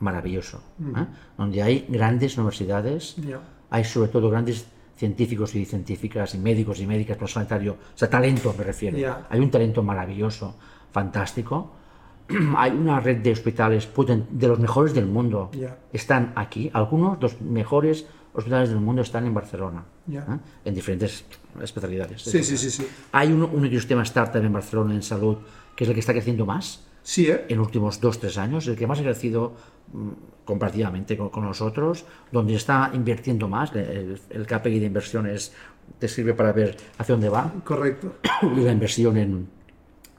maravilloso, ¿eh? donde hay grandes universidades, Ya. hay sobre todo grandes científicos y científicas y médicos y médicas, personal sanitario, o sea, talento me refiero. Ya. Hay un talento maravilloso, fantástico. Hay una red de hospitales de los mejores del mundo. Ya. Están aquí. Algunos de los mejores hospitales del mundo están en Barcelona, Ya. ¿eh? en diferentes especialidades. Sí, sí, sí, sí. Hay un, un ecosistema startup en Barcelona en salud que es el que está creciendo más Sí, ¿eh? en los últimos dos, tres años, el que más ha crecido mm, comparativamente con, con nosotros, donde está invirtiendo más, el, el KPI de inversiones te sirve para ver hacia dónde va, Correcto. y la inversión en,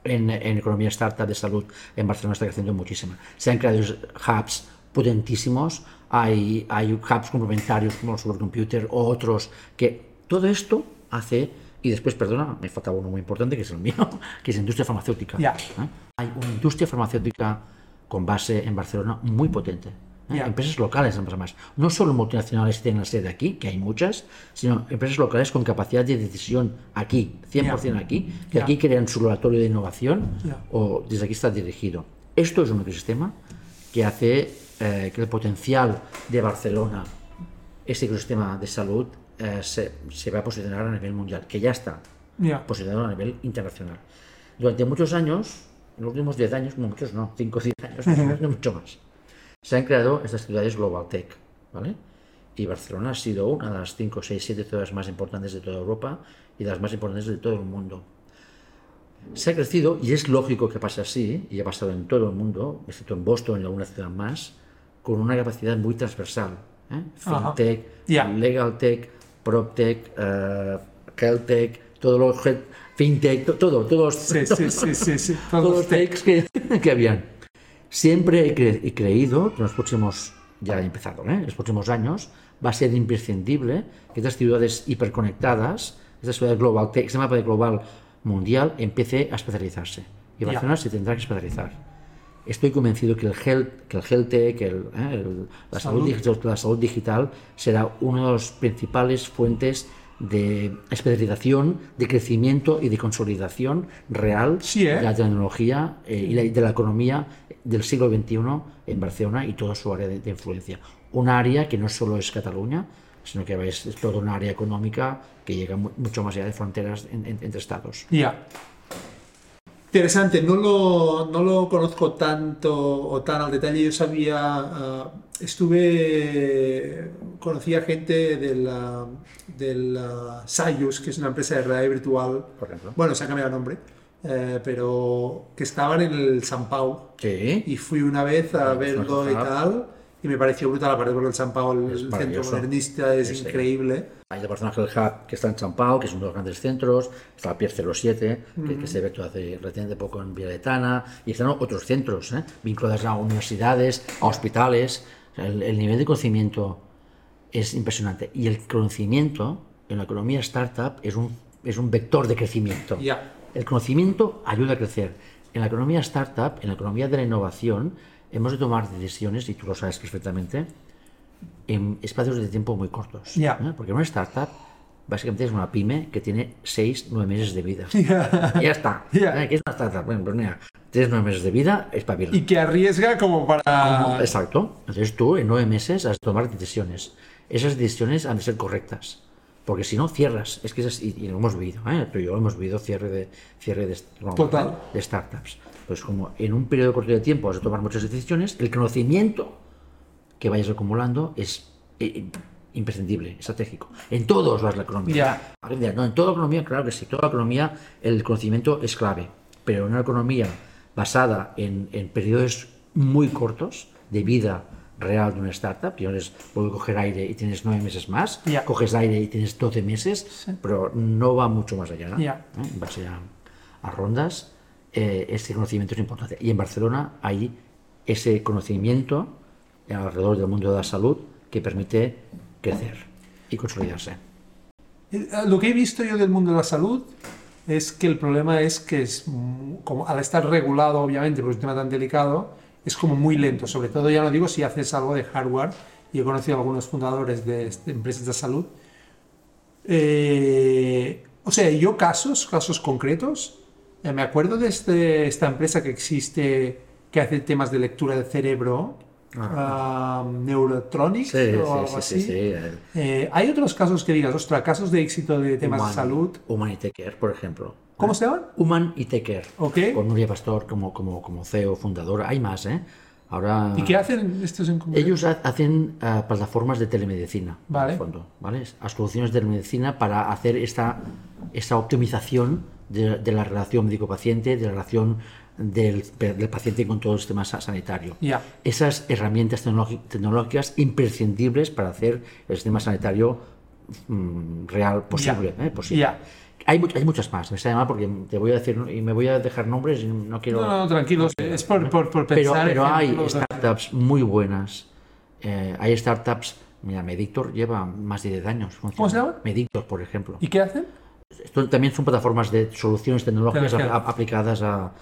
en, en economía startup de salud en Barcelona está creciendo muchísimo. Se han creado hubs potentísimos, hay, hay hubs complementarios como el supercomputer o otros que todo esto hace, y después, perdona, me faltaba uno muy importante que es el mío, que es la industria farmacéutica. Ya. ¿eh? Hay una industria farmacéutica con base en Barcelona muy potente. ¿Eh? Empresas locales, además. No solo multinacionales que tienen la sede aquí, que hay muchas, sino empresas locales con capacidad de decisión aquí, 100% aquí, que aquí crean su laboratorio de innovación o desde aquí está dirigido. Esto es un ecosistema que hace eh, que el potencial de Barcelona, ese ecosistema de salud, eh, se, se va a posicionar a nivel mundial, que ya está posicionado a nivel internacional. Durante muchos años, en los últimos 10 años, no muchos no, 5 o 10 años, más no mucho más, se han creado estas ciudades Global Tech, ¿vale? Y Barcelona ha sido una de las 5, 6, 7 ciudades más importantes de toda Europa y de las más importantes de todo el mundo. Se ha crecido, y es lógico que pase así, y ha pasado en todo el mundo, excepto en Boston y alguna ciudad más, con una capacidad muy transversal. ¿eh? FinTech, Ya. Legal Tech, PropTech, eh, Health Tech, todo lo FinTech, to- todo, todos, Sí, sí, sí, sí, sí. todos Todos los techs que, que habían. Siempre he, cre- he creído que en los próximos, ya he empezado, ¿eh? en los próximos años va a ser imprescindible que estas ciudades hiperconectadas, estas ciudades global, este mapa de global mundial empiece a especializarse. Y. Barcelona se tendrá que especializar. Estoy convencido que el health, que el health tech, que el- ¿eh? el- la, salud. Salud. digital, la salud digital será una de las principales fuentes de especialización, de crecimiento y de consolidación real Sí, ¿eh? de la tecnología eh, y la- de la economía del siglo XXI en Barcelona y toda su área de, de influencia. Un área que no solo es Cataluña, sino que es, es toda una área económica que llega mu- mucho más allá de fronteras en- en- entre estados. Ya. Interesante, no lo, no lo conozco tanto o tan al detalle. Yo sabía, ah, estuve, conocía gente de la, de la Sayus, que es una empresa de realidad virtual. Por ejemplo. Bueno, se ha cambiado el nombre, eh, pero que estaban en el San Pau. Sí. Y fui una vez a verlo y tal. Y me pareció brutal, aparte porque el San Pau, el centro modernista, es Sí, increíble. Hay el Barcelona Health Hub que está en San Pau, que es uno de los grandes centros, está el Pier 07, que, que se ve hace relativamente poco en Villaletana, y están otros centros ¿eh? vinculados a universidades, a hospitales. O sea, El, el nivel de conocimiento es impresionante. Y el conocimiento en la economía startup es un, es un vector de crecimiento. Ya. El conocimiento ayuda a crecer. En la economía startup, en la economía de la innovación, hemos de tomar decisiones, y tú lo sabes perfectamente, en espacios de tiempo muy cortos. Ya. ¿eh? Porque una startup básicamente es una pyme que tiene 6, 9 meses de vida. Ya está. Ya. ¿Eh? ¿Qué es una startup? Bueno, pues mira, tienes 9 meses de vida, espabila. Y que arriesga como para... Exacto. Entonces tú en 9 meses has de tomar decisiones. Esas decisiones han de ser correctas. Porque si no, cierras. Es que es así, y lo hemos vivido, ¿eh? tú y yo hemos vivido cierre de, cierre de, no, Total. de startups. Pues como en un periodo corto de tiempo has de tomar muchas decisiones, el conocimiento que vayas acumulando es eh, imprescindible, estratégico. En todos las la economía. Dirá, No, en toda economía, claro que sí. Toda economía el conocimiento es clave. Pero en una economía basada en, en periodos muy cortos de vida real de una startup, y ahora puedes coger aire y tienes nueve meses más, Ya. coges aire y tienes 12 meses, pero no va mucho más allá. Ya. ¿eh? Base a, a rondas, eh, este conocimiento es importante. Y en Barcelona hay ese conocimiento alrededor del mundo de la salud que permite crecer y consolidarse. Eh, Lo que he visto yo del mundo de la salud es que el problema es que es, mm, como al estar regulado, obviamente, por un tema tan delicado, es como muy lento, sobre todo ya lo digo si haces algo de hardware, y he conocido a algunos fundadores de, de empresas de salud. Eh, o sea, yo casos, casos concretos, eh, me acuerdo de este- esta empresa que existe que hace temas de lectura del cerebro, ah, Neurotronics Sí, o sí, algo sí, así. eh, hay otros casos que digas, ostras, casos de éxito de temas Human- de salud. Human y Take Care, por ejemplo. ¿Cómo se llaman? Human y Take Care. Ok. Con Nuria Pastor como, como, como CEO, fundadora. Hay más, ¿eh? Ahora. ¿Y qué hacen estos en concreto? Ellos ha- hacen ah, plataformas de telemedicina, Vale. en el fondo, ¿vale? Soluciones de telemedicina para hacer esta, esta optimización de, de la relación médico-paciente, de la relación del, del paciente con todo el sistema sa- sanitario. Ya. Esas herramientas tecnológi- tecnológicas imprescindibles para hacer el sistema sanitario mm, real posible. Ya. ¿eh? posible. Ya. Hay, hay muchas más, me sale mal porque te voy a decir y me voy a dejar nombres y no quiero. No, no, tranquilos, es por, por, por pensar. pero hay startups muy buenas. eh, hay startups. Mira, Medictor lleva más de 10 años. ¿Cómo se llama? Medictor, por ejemplo. ¿Y qué hacen? Esto también son plataformas de soluciones tecnológicas a- aplicadas a.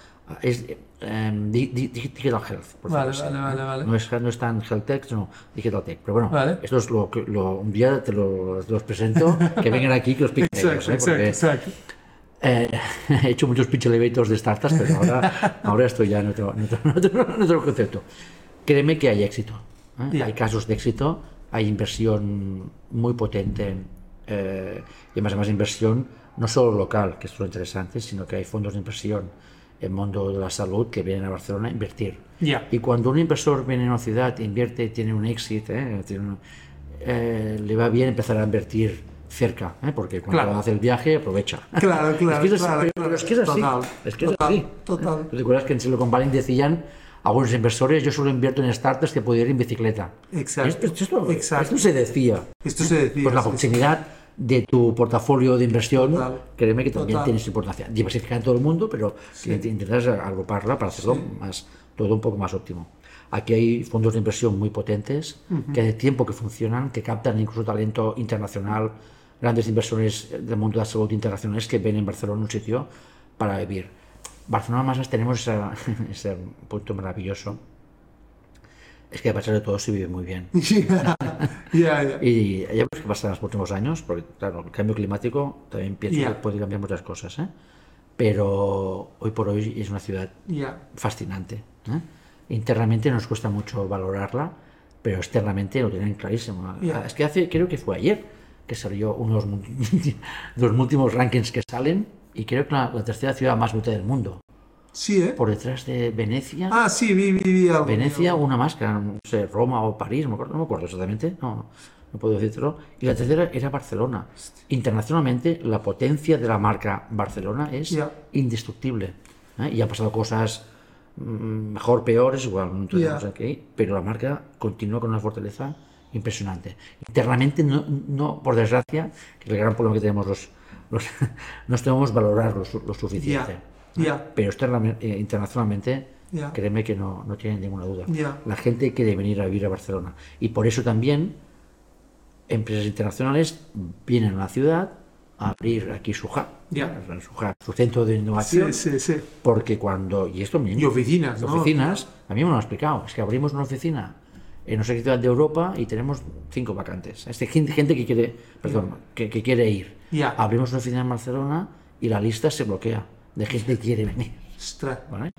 es, em, di- di- digital health. por Vale, vale, vale, vale. No es, no es tan health tech, sino digital tech. Pero bueno, Vale. esto es lo que lo- un día te, lo- los presento, que vengan aquí, que los ellos, Exacto, ¿eh? exacto, exacto. eh, he hecho muchos pitch elevators de startups, pero ahora, ahora estoy ya en otro, en otro- en otro- en otro concepto. Créeme que hay éxito. ¿eh? Ya. Hay casos de éxito, hay inversión muy potente eh, y además, además inversión no solo local, que es lo interesante, sino que hay fondos de inversión el mundo de la salud que vienen a Barcelona a invertir. Ya. Y cuando un inversor viene a una ciudad, invierte, tiene un éxito, ¿eh? Tiene un- eh, le va bien empezar a invertir cerca, ¿eh? porque cuando Claro. hace el viaje aprovecha. Claro, claro, Es que es claro, claro. es que es así. Total, es que es total, así. total. ¿Tú te acuerdas que en Silicon Valley decían algunos inversores, yo solo invierto en startups que puedo ir en bicicleta? Exacto, Esto, esto- exacto. esto se decía. Esto se decía. Pues la sí, sí. De tu portafolio de inversión, Total. créeme que también Total. tiene su importancia. Diversificar en todo el mundo, pero Sí. int- intentas agruparla para hacerlo más, todo un poco más óptimo. Aquí hay fondos de inversión muy potentes, que hace tiempo que funcionan, que captan incluso talento internacional, grandes inversores del mundo de la salud internacionales que ven en Barcelona un sitio para vivir. Barcelona más tenemos ese punto maravilloso. Es que a pesar de todo se vive muy bien. Ya, ya. Y ya ves que pasa en los últimos años, porque claro, el cambio climático también pienso que puede cambiar muchas cosas, ¿eh? pero hoy por hoy es una ciudad fascinante. ¿eh? Internamente nos cuesta mucho valorarla, pero externamente lo tienen clarísimo. Es que hace, creo que fue ayer que salió uno de los, mu- de los últimos rankings que salen y creo que la, la tercera ciudad más bonita del mundo, Sí, ¿eh? por detrás de Venecia. Ah, sí, vi, vi, vi algo. Venecia, una más, que era, no sé, Roma o París, no me acuerdo, no me acuerdo exactamente, no, no puedo decírtelo. Y la tercera era Barcelona. Internacionalmente, la potencia de la marca Barcelona es Ya. indestructible. ¿eh? Y han pasado cosas mm, mejor, peores, igual, no tenemos Ya. aquí, pero la marca continúa con una fortaleza impresionante. Internamente, no, no, por desgracia, que el gran problema que tenemos los, los no sabemos valorar lo, lo suficiente. Ya, ya. Pero eh, internacionalmente, Ya. créeme que no, no tienen ninguna duda. Ya. La gente quiere venir a vivir a Barcelona. Y por eso también empresas internacionales vienen a la ciudad a abrir aquí su hub, su, hub, su centro de Sí, innovación. sí, sí. Porque cuando, y esto mismo, Y oficinas, ¿no? oficinas, a mí me lo han explicado, es que abrimos una oficina en no sé qué ciudad de Europa y tenemos cinco vacantes. Es de gente, que quiere, perdón, que, que quiere ir. Abrimos una oficina en Barcelona y la lista se bloquea de gente que quiere venir. ¿vale?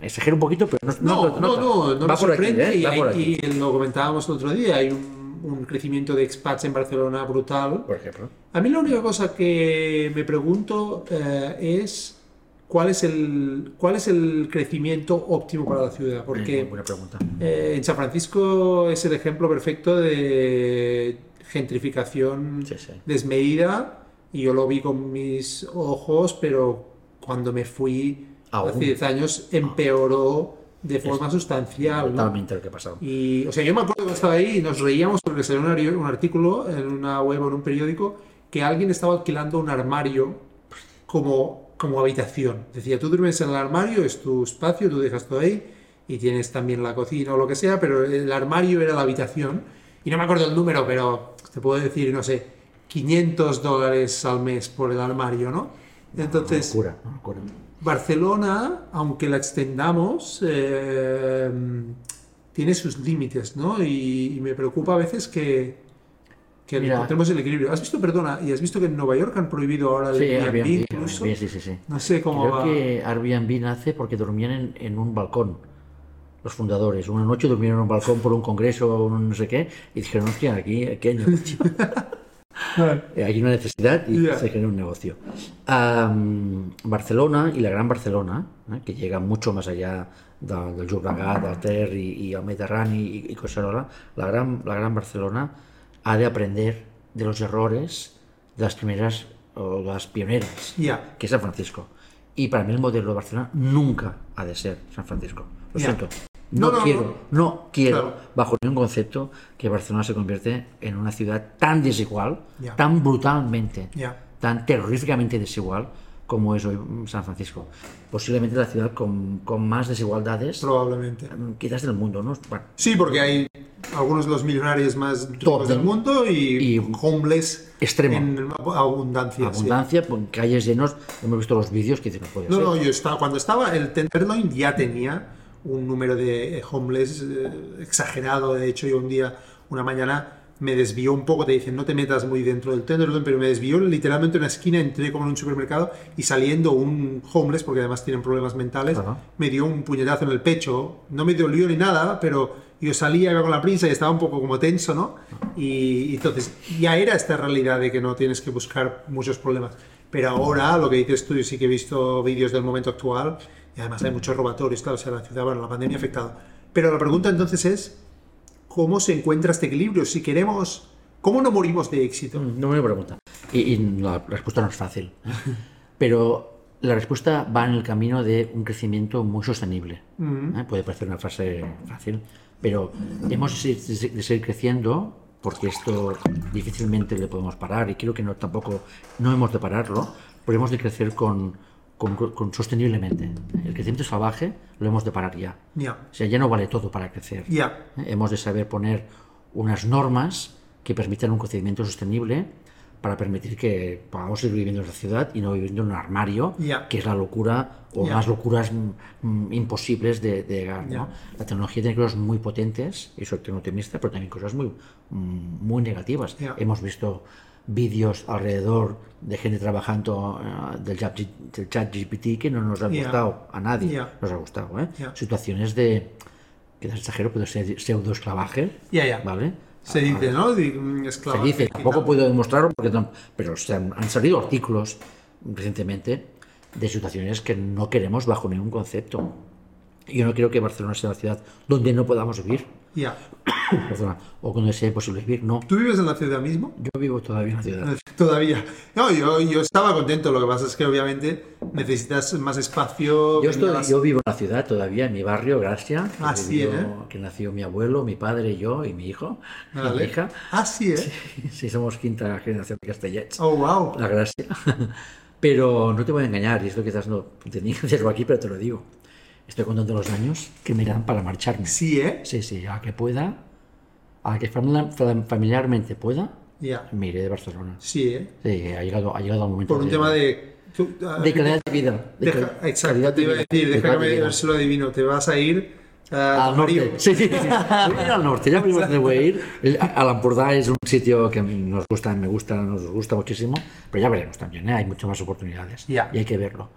Exagero un poquito, pero no, No, no, no, no aquí, sorprende. ¿eh? y, lo comentábamos el otro día, hay un, crecimiento de expats en Barcelona brutal. por ejemplo. A mí la única cosa que me pregunto eh, es cuál es, el, cuál es el crecimiento óptimo para la ciudad. Porque buena pregunta. eh, en San Francisco es el ejemplo perfecto de gentrificación Sí, sí. desmedida y yo lo vi con mis ojos, pero cuando me fui Aún. hace 10 años empeoró de forma sustancial. ¿no? Totalmente lo que ha pasado. Y, o sea, yo me acuerdo que estaba ahí y nos reíamos porque salió un, un artículo en una web o en un periódico que alguien estaba alquilando un armario como, como habitación. Decía, tú duermes en el armario, es tu espacio, tú dejas todo ahí y tienes también la cocina o lo que sea, pero el armario era la habitación. Y no me acuerdo el número, pero te puedo decir, no sé, 500 dólares al mes por el armario, ¿no? Entonces, Locura, una locura. Barcelona, aunque la extendamos, eh, tiene sus límites, ¿no? Y, y me preocupa a veces que, que Mira. encontremos el equilibrio. ¿Has visto, perdona, y has visto que en Nueva York han prohibido ahora el Sí, Airbnb Airbnb, incluso? Airbnb, sí, sí, sí. No sé cómo Creo va. que Airbnb nace porque dormían en, en un balcón, los fundadores. Una noche durmieron en un balcón por un congreso o no sé qué y dijeron, hostia, aquí, aquí hay hay una necesidad y Ya. se genera un negocio. Am, Barcelona y la Gran Barcelona, eh, que llega mucho más allá de- del Llobregat, del Ter i, i el Mediterrani i, i Collserola, la gran, la Gran Barcelona ha de aprender de los errores de las primeras o las pioneras Ya. que es San Francisco. Y para mí el modelo de Barcelona nunca ha de ser San Francisco. Lo Ya. siento. No, No, no, quiero, no, quiero, Claro. bajo ningún concepto, que Barcelona se convierte en una ciudad tan desigual, tan brutalmente, tan terroríficamente desigual como es hoy San Francisco. Posiblemente la ciudad con, con más desigualdades, Probablemente. mm, quizás del mundo, ¿no? Bueno, Sí, porque hay algunos de los millonarios más ricos del del- mundo y, y homeless extremo. en abundancia. sí. abundancia, pues, calles llenos, hemos visto los vídeos que dicen, no puede No, ser. no, yo estaba, cuando estaba el Tenderloin ya tenía un número de homeless eh, exagerado. De hecho, yo un día, una mañana, me desvió un poco. Te dicen, no te metas muy dentro del Tenderloin, pero me desvió literalmente en una esquina. Entré como en un supermercado y saliendo un homeless, porque además tienen problemas mentales, me dio un puñetazo en el pecho. No me dolió ni nada, pero yo salía, iba con la prisa y estaba un poco como tenso, ¿no? Y, y entonces ya era esta realidad de que no tienes que buscar muchos problemas. Pero ahora, lo que dices tú, yo sí que he visto vídeos del momento actual y además hay muchos robatorios, claro, o sea, la ciudad, bueno, la pandemia ha afectado. Pero la pregunta entonces es, ¿cómo se encuentra este equilibrio? Si queremos, ¿cómo no morimos de éxito? No me pregunta. Y, y la respuesta no es fácil. Pero la respuesta va en el camino de un crecimiento muy sostenible. ¿eh? Puede parecer una frase fácil, pero hemos de seguir creciendo porque esto difícilmente le podemos parar y creo que no tampoco no hemos de pararlo, pero hemos de crecer con, con- con sosteniblemente. El crecimiento salvaje lo hemos de parar ya. Ya, O sea, ya no vale todo para crecer. ya, ¿eh? Hemos de saber poner unas normas que permitan un crecimiento sostenible para permitir que podamos seguir viviendo en la ciudad y no viviendo en un armario, Ya. que es la locura o más locuras mm, mm, imposibles de, de llegar. ¿no? La tecnología tiene cosas muy potentes, y soy optimista, pero también cosas muy, mm, muy negativas. Hemos visto vídeos alrededor de gente trabajando eh, del, chat, del chat GPT que no nos ha gustado a nadie. Ya. Nos ha gustado. ¿eh? Ya. Situaciones de, quizás exagero, pero ser pseudoesclavaje. ¿vale? Se dice, ¿no? Mm, Se esclava- dice, tampoco puedo demostrarlo, porque tam- pero se han, han salido artículos recientemente de situaciones que no queremos bajo ningún concepto. Yo no creo que Barcelona sea una ciudad donde no podamos vivir, Ya. perdona, o donde sea imposible vivir. No, ¿Tú vives en la ciudad mismo? yo vivo todavía en la ciudad. Todavía. No, yo, yo estaba contento. Lo que pasa es que obviamente necesitas más espacio. Yo, estoy, vengas- yo vivo en la ciudad todavía, en mi barrio, Gracia, que, Ah, sí, vivió- ¿eh? que nació mi abuelo, mi padre, yo y mi hijo, Vale. mi hija. Ah, sí, ¿eh? Sí, somos quinta generación de castellets. Oh, wow. La gracia. Pero no te voy a engañar, y esto quizás no tenía que hacerlo aquí, pero te lo digo. Estoy contando los años que me dan para marcharme. Sí, ¿eh? Sí, sí, a que pueda, a que famili- fam- familiarmente pueda, Ya. me iré de Barcelona. Sí, ¿eh? Sí, ha llegado, ha llegado el momento. Por un tema de. tú- ah, de calidad de vida. de deja- cal- exacto, calidad te de iba a decir, de déjame de ver si lo adivino. Te vas a ir ah, Al norte. Sí, sí, sí. Voy a ir al norte, ya mismo me voy a ir. El- Al Ampurdá es un sitio que nos gusta, me gusta, nos gusta muchísimo, pero ya veremos también, ¿eh? hay muchas más oportunidades Ya. y hay que verlo.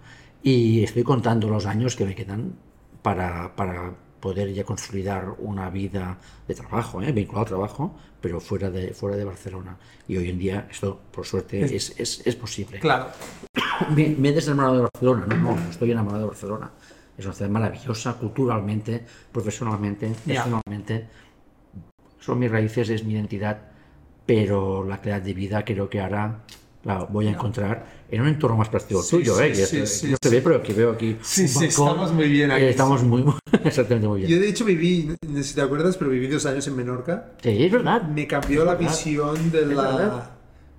Y estoy contando los años que me quedan para, para poder ya consolidar una vida de trabajo, ¿eh? vinculado al trabajo, pero fuera de, fuera de Barcelona. Y hoy en día esto, por suerte, es, es, es posible. Claro. Me, me he desenamorado de Barcelona, no, no, estoy enamorado de Barcelona. Es una ciudad maravillosa, culturalmente, profesionalmente, personalmente. Son mis raíces, es mi identidad, pero la calidad de vida creo que ahora la voy a encontrar en un entorno más al Sí, tuyo, sí, ¿eh? Que sí, sí, no se ve, pero que veo aquí. Sí, sí, estamos muy bien aquí. Eh, estamos muy, muy- exactamente muy bien. Yo de hecho viví, si te acuerdas, pero viví dos años en Menorca. Sí, es verdad. Me cambió la visión de verdad. la.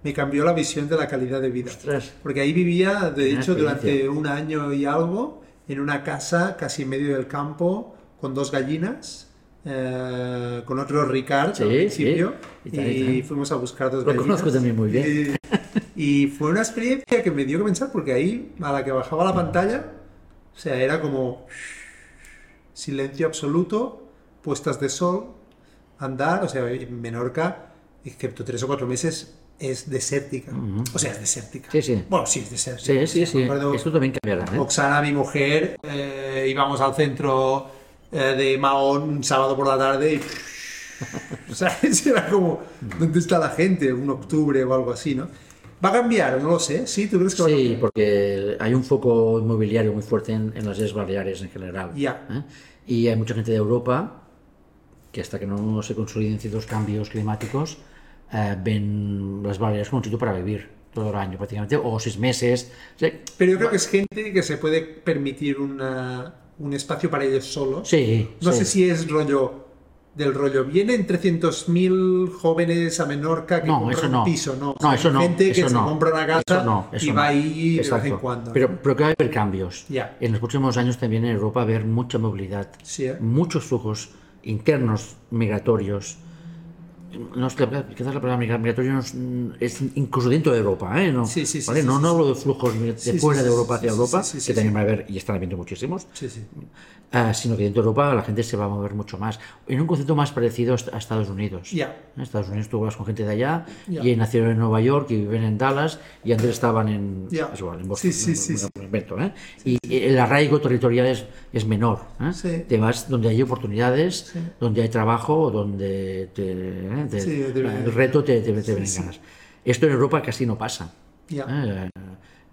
Me cambió la visión de la calidad de vida. Ostras. Porque ahí vivía, de Una hecho, durante un año y algo, en una casa casi en medio del campo, con dos gallinas, eh, con otro Ricard Sí, al principio, Y y, tal, y tal. fuimos a buscar dos Lo gallinas. conozco también muy bien. Y, y fue una experiencia que me dio que pensar, porque ahí, a la que bajaba la pantalla, O sea, era como silencio absoluto, puestas de sol, andar, o sea, en Menorca, excepto tres o cuatro meses, es desértica. O sea, es desértica. Sí, sí. Bueno, sí, es desértica. Sí, sí, sí. Esto también cambiará, ¿eh? Oksana, mi mujer, eh, íbamos al centro eh, de Mahón un sábado por la tarde y... o sea, era como, ¿dónde está la gente? Un octubre o algo así, ¿no? ¿Va a cambiar? No lo sé. ¿Sí? ¿Tú crees que va a Sí, cambiar? porque hay un foco inmobiliario muy fuerte en, en las Islas Baleares en general. Ya. ¿eh? Y hay mucha gente de Europa que hasta que no se consoliden ciertos cambios climáticos, eh, ven las Baleares como un sitio para vivir todo el año prácticamente, o seis meses. O sea, Pero yo creo que es gente que se puede permitir una- un espacio para ellos solos. sí, No sí. sé si es rollo del rollo. Vienen 300.000 jóvenes a Menorca que No, compran no. un piso, ¿no? O No, sea, eso no. Gente que se compra una casa Eso no, eso y va ahí de Exacto. vez en cuando. Pero, pero que va a haber cambios. Ya. En los próximos años también en Europa va a haber mucha movilidad. Sí, ¿eh? muchos flujos internos migratorios. No es que quizás la palabra migra- migratorio no es, es incluso dentro de Europa, ¿eh? No, Sí, sí, sí, ¿vale? no, no hablo de flujos de fuera de Europa hacia Europa, que también va a haber y están habiendo muchísimos, ah, sino que dentro de Europa la gente se va a mover mucho más. En un concepto más parecido a Estados Unidos. Ya. En Estados Unidos tú vas con gente de allá Ya. y nacieron en Nueva York y viven en Dallas y antes estaban en, es igual, en Boston. Invento, ¿eh? Y el arraigo territorial es, es menor. ¿eh? Te vas donde hay oportunidades, donde hay trabajo, donde te, ¿eh? Te- Sí, te- el reto te, te, te sí. ganas. Esto en Europa casi no pasa. ¿eh?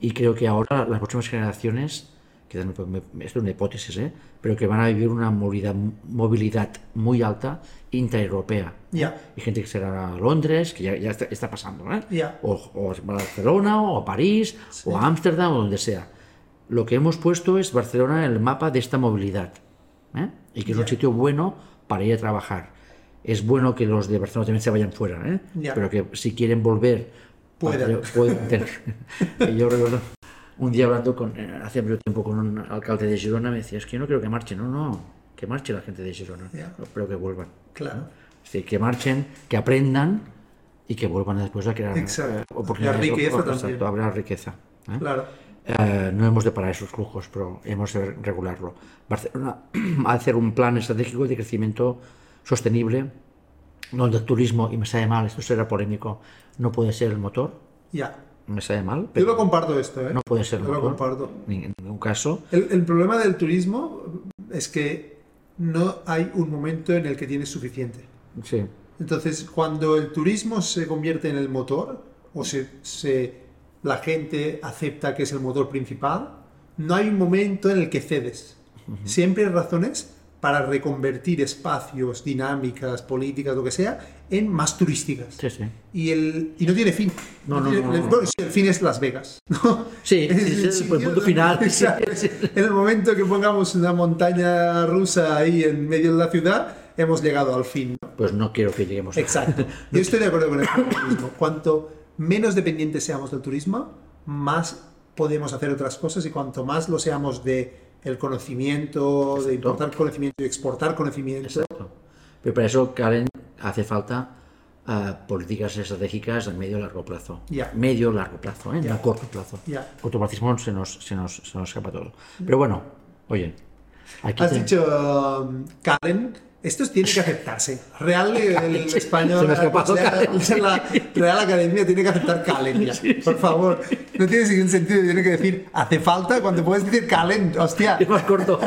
Y creo que ahora las próximas generaciones, que esto es una hipótesis, ¿eh? pero que van a vivir una movilidad, movilidad muy alta intraeuropea. Ya. Y gente que será a Londres, que ya, ya está, está pasando, ¿eh? O, o a Barcelona, o a París, o a Ámsterdam, o donde sea. Lo que hemos puesto es Barcelona en el mapa de esta movilidad. ¿eh? Y que es un sitio bueno para ir a trabajar. Es bueno que los de Barcelona también se vayan fuera, ¿eh? Pero que si quieren volver, pueden tener. Yo recuerdo un día hablando con, eh, hace mucho tiempo con un alcalde de Girona, me decía, es que yo no quiero que marchen, no, no, que marche la gente de Girona, Ya. pero que vuelvan. Claro. Es decir, que marchen, que aprendan y que vuelvan después a crear Exacto. oportunidades. La riqueza o- o- también. exacto, habrá riqueza. ¿eh? Claro. Eh, no hemos de parar esos flujos, pero hemos de regularlo. Barcelona va a hacer un plan estratégico de crecimiento sostenible, donde el turismo, y me sabe mal, esto será polémico, no puede ser el motor, Ya. me sabe mal, Yo pero lo comparto esto, ¿eh? no puede ser el Yo lo motor, comparto. ni en ningún caso. El, el problema del turismo es que no hay un momento en el que tienes suficiente. Sí, Entonces, cuando el turismo se convierte en el motor, o se, se- la gente acepta que es el motor principal, no hay un momento en el que cedes. Siempre hay razones para reconvertir espacios, dinámicas, políticas, lo que sea, en más turísticas. sí, sí. Y, el, y no tiene fin. No, no, no, no. Bueno, sí, el fin es Las Vegas. ¿no? Sí, Es el punto final. En el momento que pongamos una montaña rusa ahí en medio de la ciudad, hemos llegado al fin. Pues no quiero que lleguemos Exacto. Yo estoy de acuerdo con el turismo. Cuanto menos dependientes seamos del turismo, más podemos hacer otras cosas y cuanto más lo seamos de el conocimiento, de importar conocimiento y exportar conocimiento. Exacto. Pero para eso, Karen, hace falta eh, políticas estratégicas a medio y largo plazo. Ya. Medio largo plazo, ¿eh? no a corto plazo. Ya. Cortoplacismo se nos, se, nos, se nos escapa todo. Pero bueno, oye, aquí Has te- dicho, um, Karen, esto tiene que aceptarse. Real el español, Se la, la Real Academia tiene que aceptar Kalen ya. Por favor, no tiene ningún sentido. Tiene que decir, hace falta cuando puedes decir Kalen. Hostia, es más corto.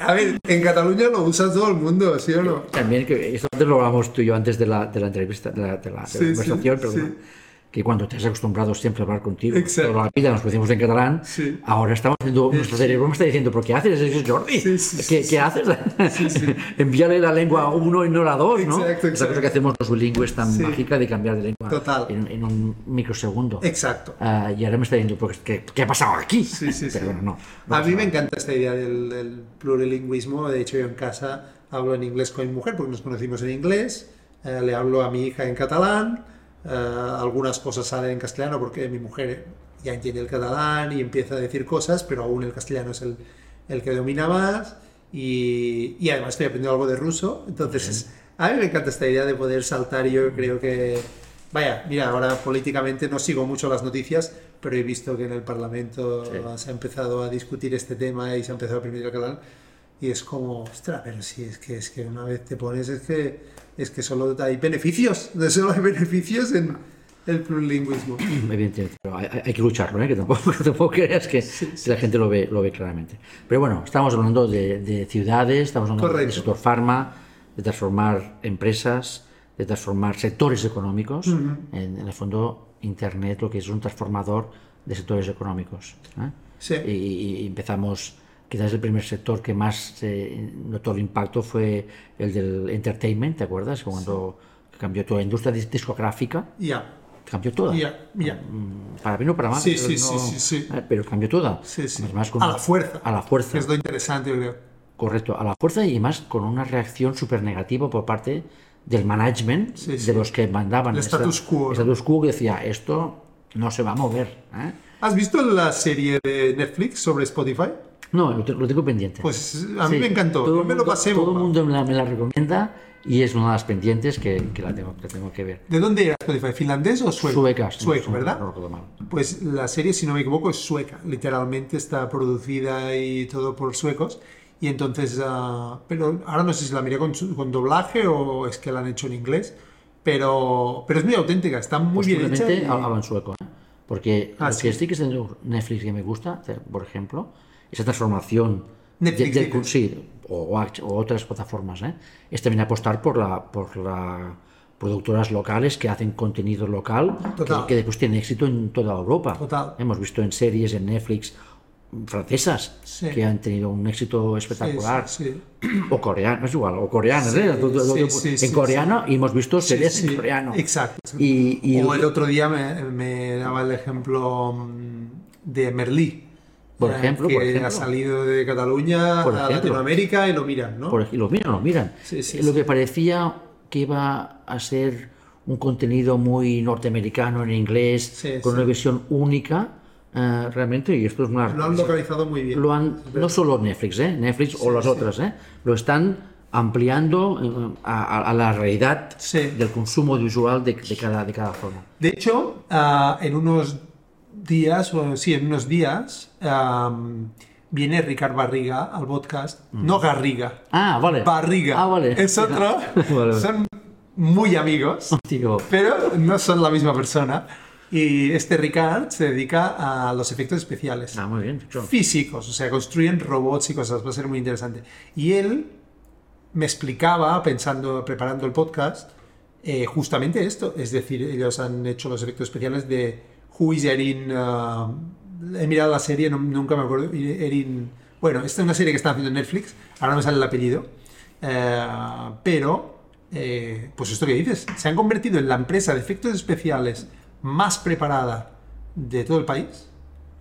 a ver, en Cataluña lo usa todo el mundo, ¿sí o no? También, que esto antes lo hablamos tú y yo antes de la, de la entrevista, de la, de la- de la Sí, conversación, sí, sí. bueno, que cuando te has acostumbrado siempre a hablar contigo, Exacto. toda la vida nos conocimos en catalán, Sí. ahora estamos haciendo, nuestro cerebro me está diciendo, ¿pero qué haces? Es Jordi, Sí, sí, ¿qué, qué haces? Envíale la lengua a uno y no la dos, ¿no? Exacto, Esa cosa exacto. que hacemos los bilingües tan mágica de cambiar de lengua Total. En, en un microsegundo. Exacto. Ah, y ahora me está diciendo, ¿pero ¿qué, qué ha pasado aquí? Pero bueno, no. no A mí me encanta esta idea del, del plurilingüismo. De hecho, yo en casa hablo en inglés con mi mujer porque nos conocimos en inglés. Eh, le hablo a mi hija en catalán. Eh, algunas cosas salen en castellano porque mi mujer ya entiende el catalán y empieza a decir cosas, pero aún el castellano es el, el que domina más. Y, y además estoy aprendiendo algo de ruso. Entonces, es- a mí me encanta esta idea de poder saltar. y Yo creo que Vaya, mira, ahora políticamente no sigo mucho las noticias, pero he visto que en el Parlamento Sí. se ha empezado a discutir este tema y se ha empezado a permitir el catalán. Y es como, ostras, pero sí, es que, es que una vez te pones, es que, es que solo hay beneficios, de solo hay beneficios en el plurilingüismo. Evidentemente, pero hay, hay- que lucharlo, ¿eh? que tampoco, tampoco creas que, que la gente lo ve, lo ve claramente. Pero bueno, estamos hablando de, de ciudades, estamos hablando Correcto. sector farma, de transformar empresas, de transformar sectores económicos. en, en el fondo, Internet lo que es un transformador de sectores económicos. ¿eh? Sí. Y, y empezamos, quizás el primer sector que más eh, notó el impacto fue el del entertainment, ¿te acuerdas? Cuando cambió toda la industria dis- discográfica, Ya, cambió toda. ya, ya. Mm, para bien o para mal. Sí, sí, sí, no- sí, sí. eh, Pero cambió toda. Sí, sí. Además, con- A la fuerza. A la fuerza. Es lo interesante, yo creo. Correcto, a la fuerza y más con una reacción súper negativa por parte del management, Sí, de sí. los que mandaban El esta- status quo, el status quo que decía, esto no se va a mover. ¿eh? ¿Has visto la serie de Netflix sobre Spotify? No, lo, lo tengo pendiente. Pues a mí Sí, me encantó. Todo me lo pasé. Todo el mundo me la, me la recomienda y es una de las pendientes que, que la tengo, que tengo que ver. ¿De dónde era Spotify? ¿Finlandés o sueco? Suecas. Sueco, ¿verdad? No recuerdo mal. Pues la serie, si no me equivoco, es sueca. Literalmente está producida y todo por suecos. Y entonces, ah, pero ahora no sé si la miré con, con doblaje o es que la han hecho en inglés. Pero, pero es muy auténtica, está muy bien hecha. Y- hablan sueco. ¿eh? Porque Ah, lo sí. que sí que es Netflix que me gusta, por ejemplo, esa transformación Netflix, del- o, o otras plataformas, ¿eh? es también apostar por la por la productoras locales que hacen contenido local que, Total. que después tienen éxito en toda Europa. Total. Hemos visto en series en Netflix francesas Sí. que han tenido un éxito espectacular sí, sí. o coreano, es igual, o coreanas, ¿eh? En coreano y hemos visto series en coreano. Exacto. Y, y o el otro día me, me daba el ejemplo mm, de Merlí. Por ejemplo, que por ejemplo. ha salido de Cataluña Por a ejemplo. Latinoamérica y lo miran, ¿no? Por y lo miran, lo miran. Sí, sí, lo sí. que parecía que iba a ser un contenido muy norteamericano en inglés, Sí, con sí. una visión única, eh, realmente, y esto es una... Lo han localizado muy bien. lo han- no solo Netflix, ¿eh? Netflix o las otras, ¿eh? lo están ampliando eh, a, a- a la realidad Sí. del consumo visual de, de cada, de cada forma. De hecho, ah, en unos días, o sí, en unos días, viene Ricard Barriga al podcast. No Garriga, Ah, vale. Barriga. Ah, vale. Es otro. Vale. Son muy amigos, pero no son la misma persona. Y este Ricard se dedica a los efectos especiales. ah, muy bien. Físicos, o sea, construyen robots y cosas, va a ser muy interesante. Y él me explicaba, pensando, preparando el podcast, eh, justamente esto, es decir, ellos han hecho los efectos especiales de Who is Erin, uh, he mirado la serie, nunca me acuerdo, Erin, bueno, esta es una serie que están haciendo en Netflix, ahora no me sale el apellido, eh, pero, eh, pues esto que dices, se han convertido en la empresa de efectos especiales más preparada de todo el país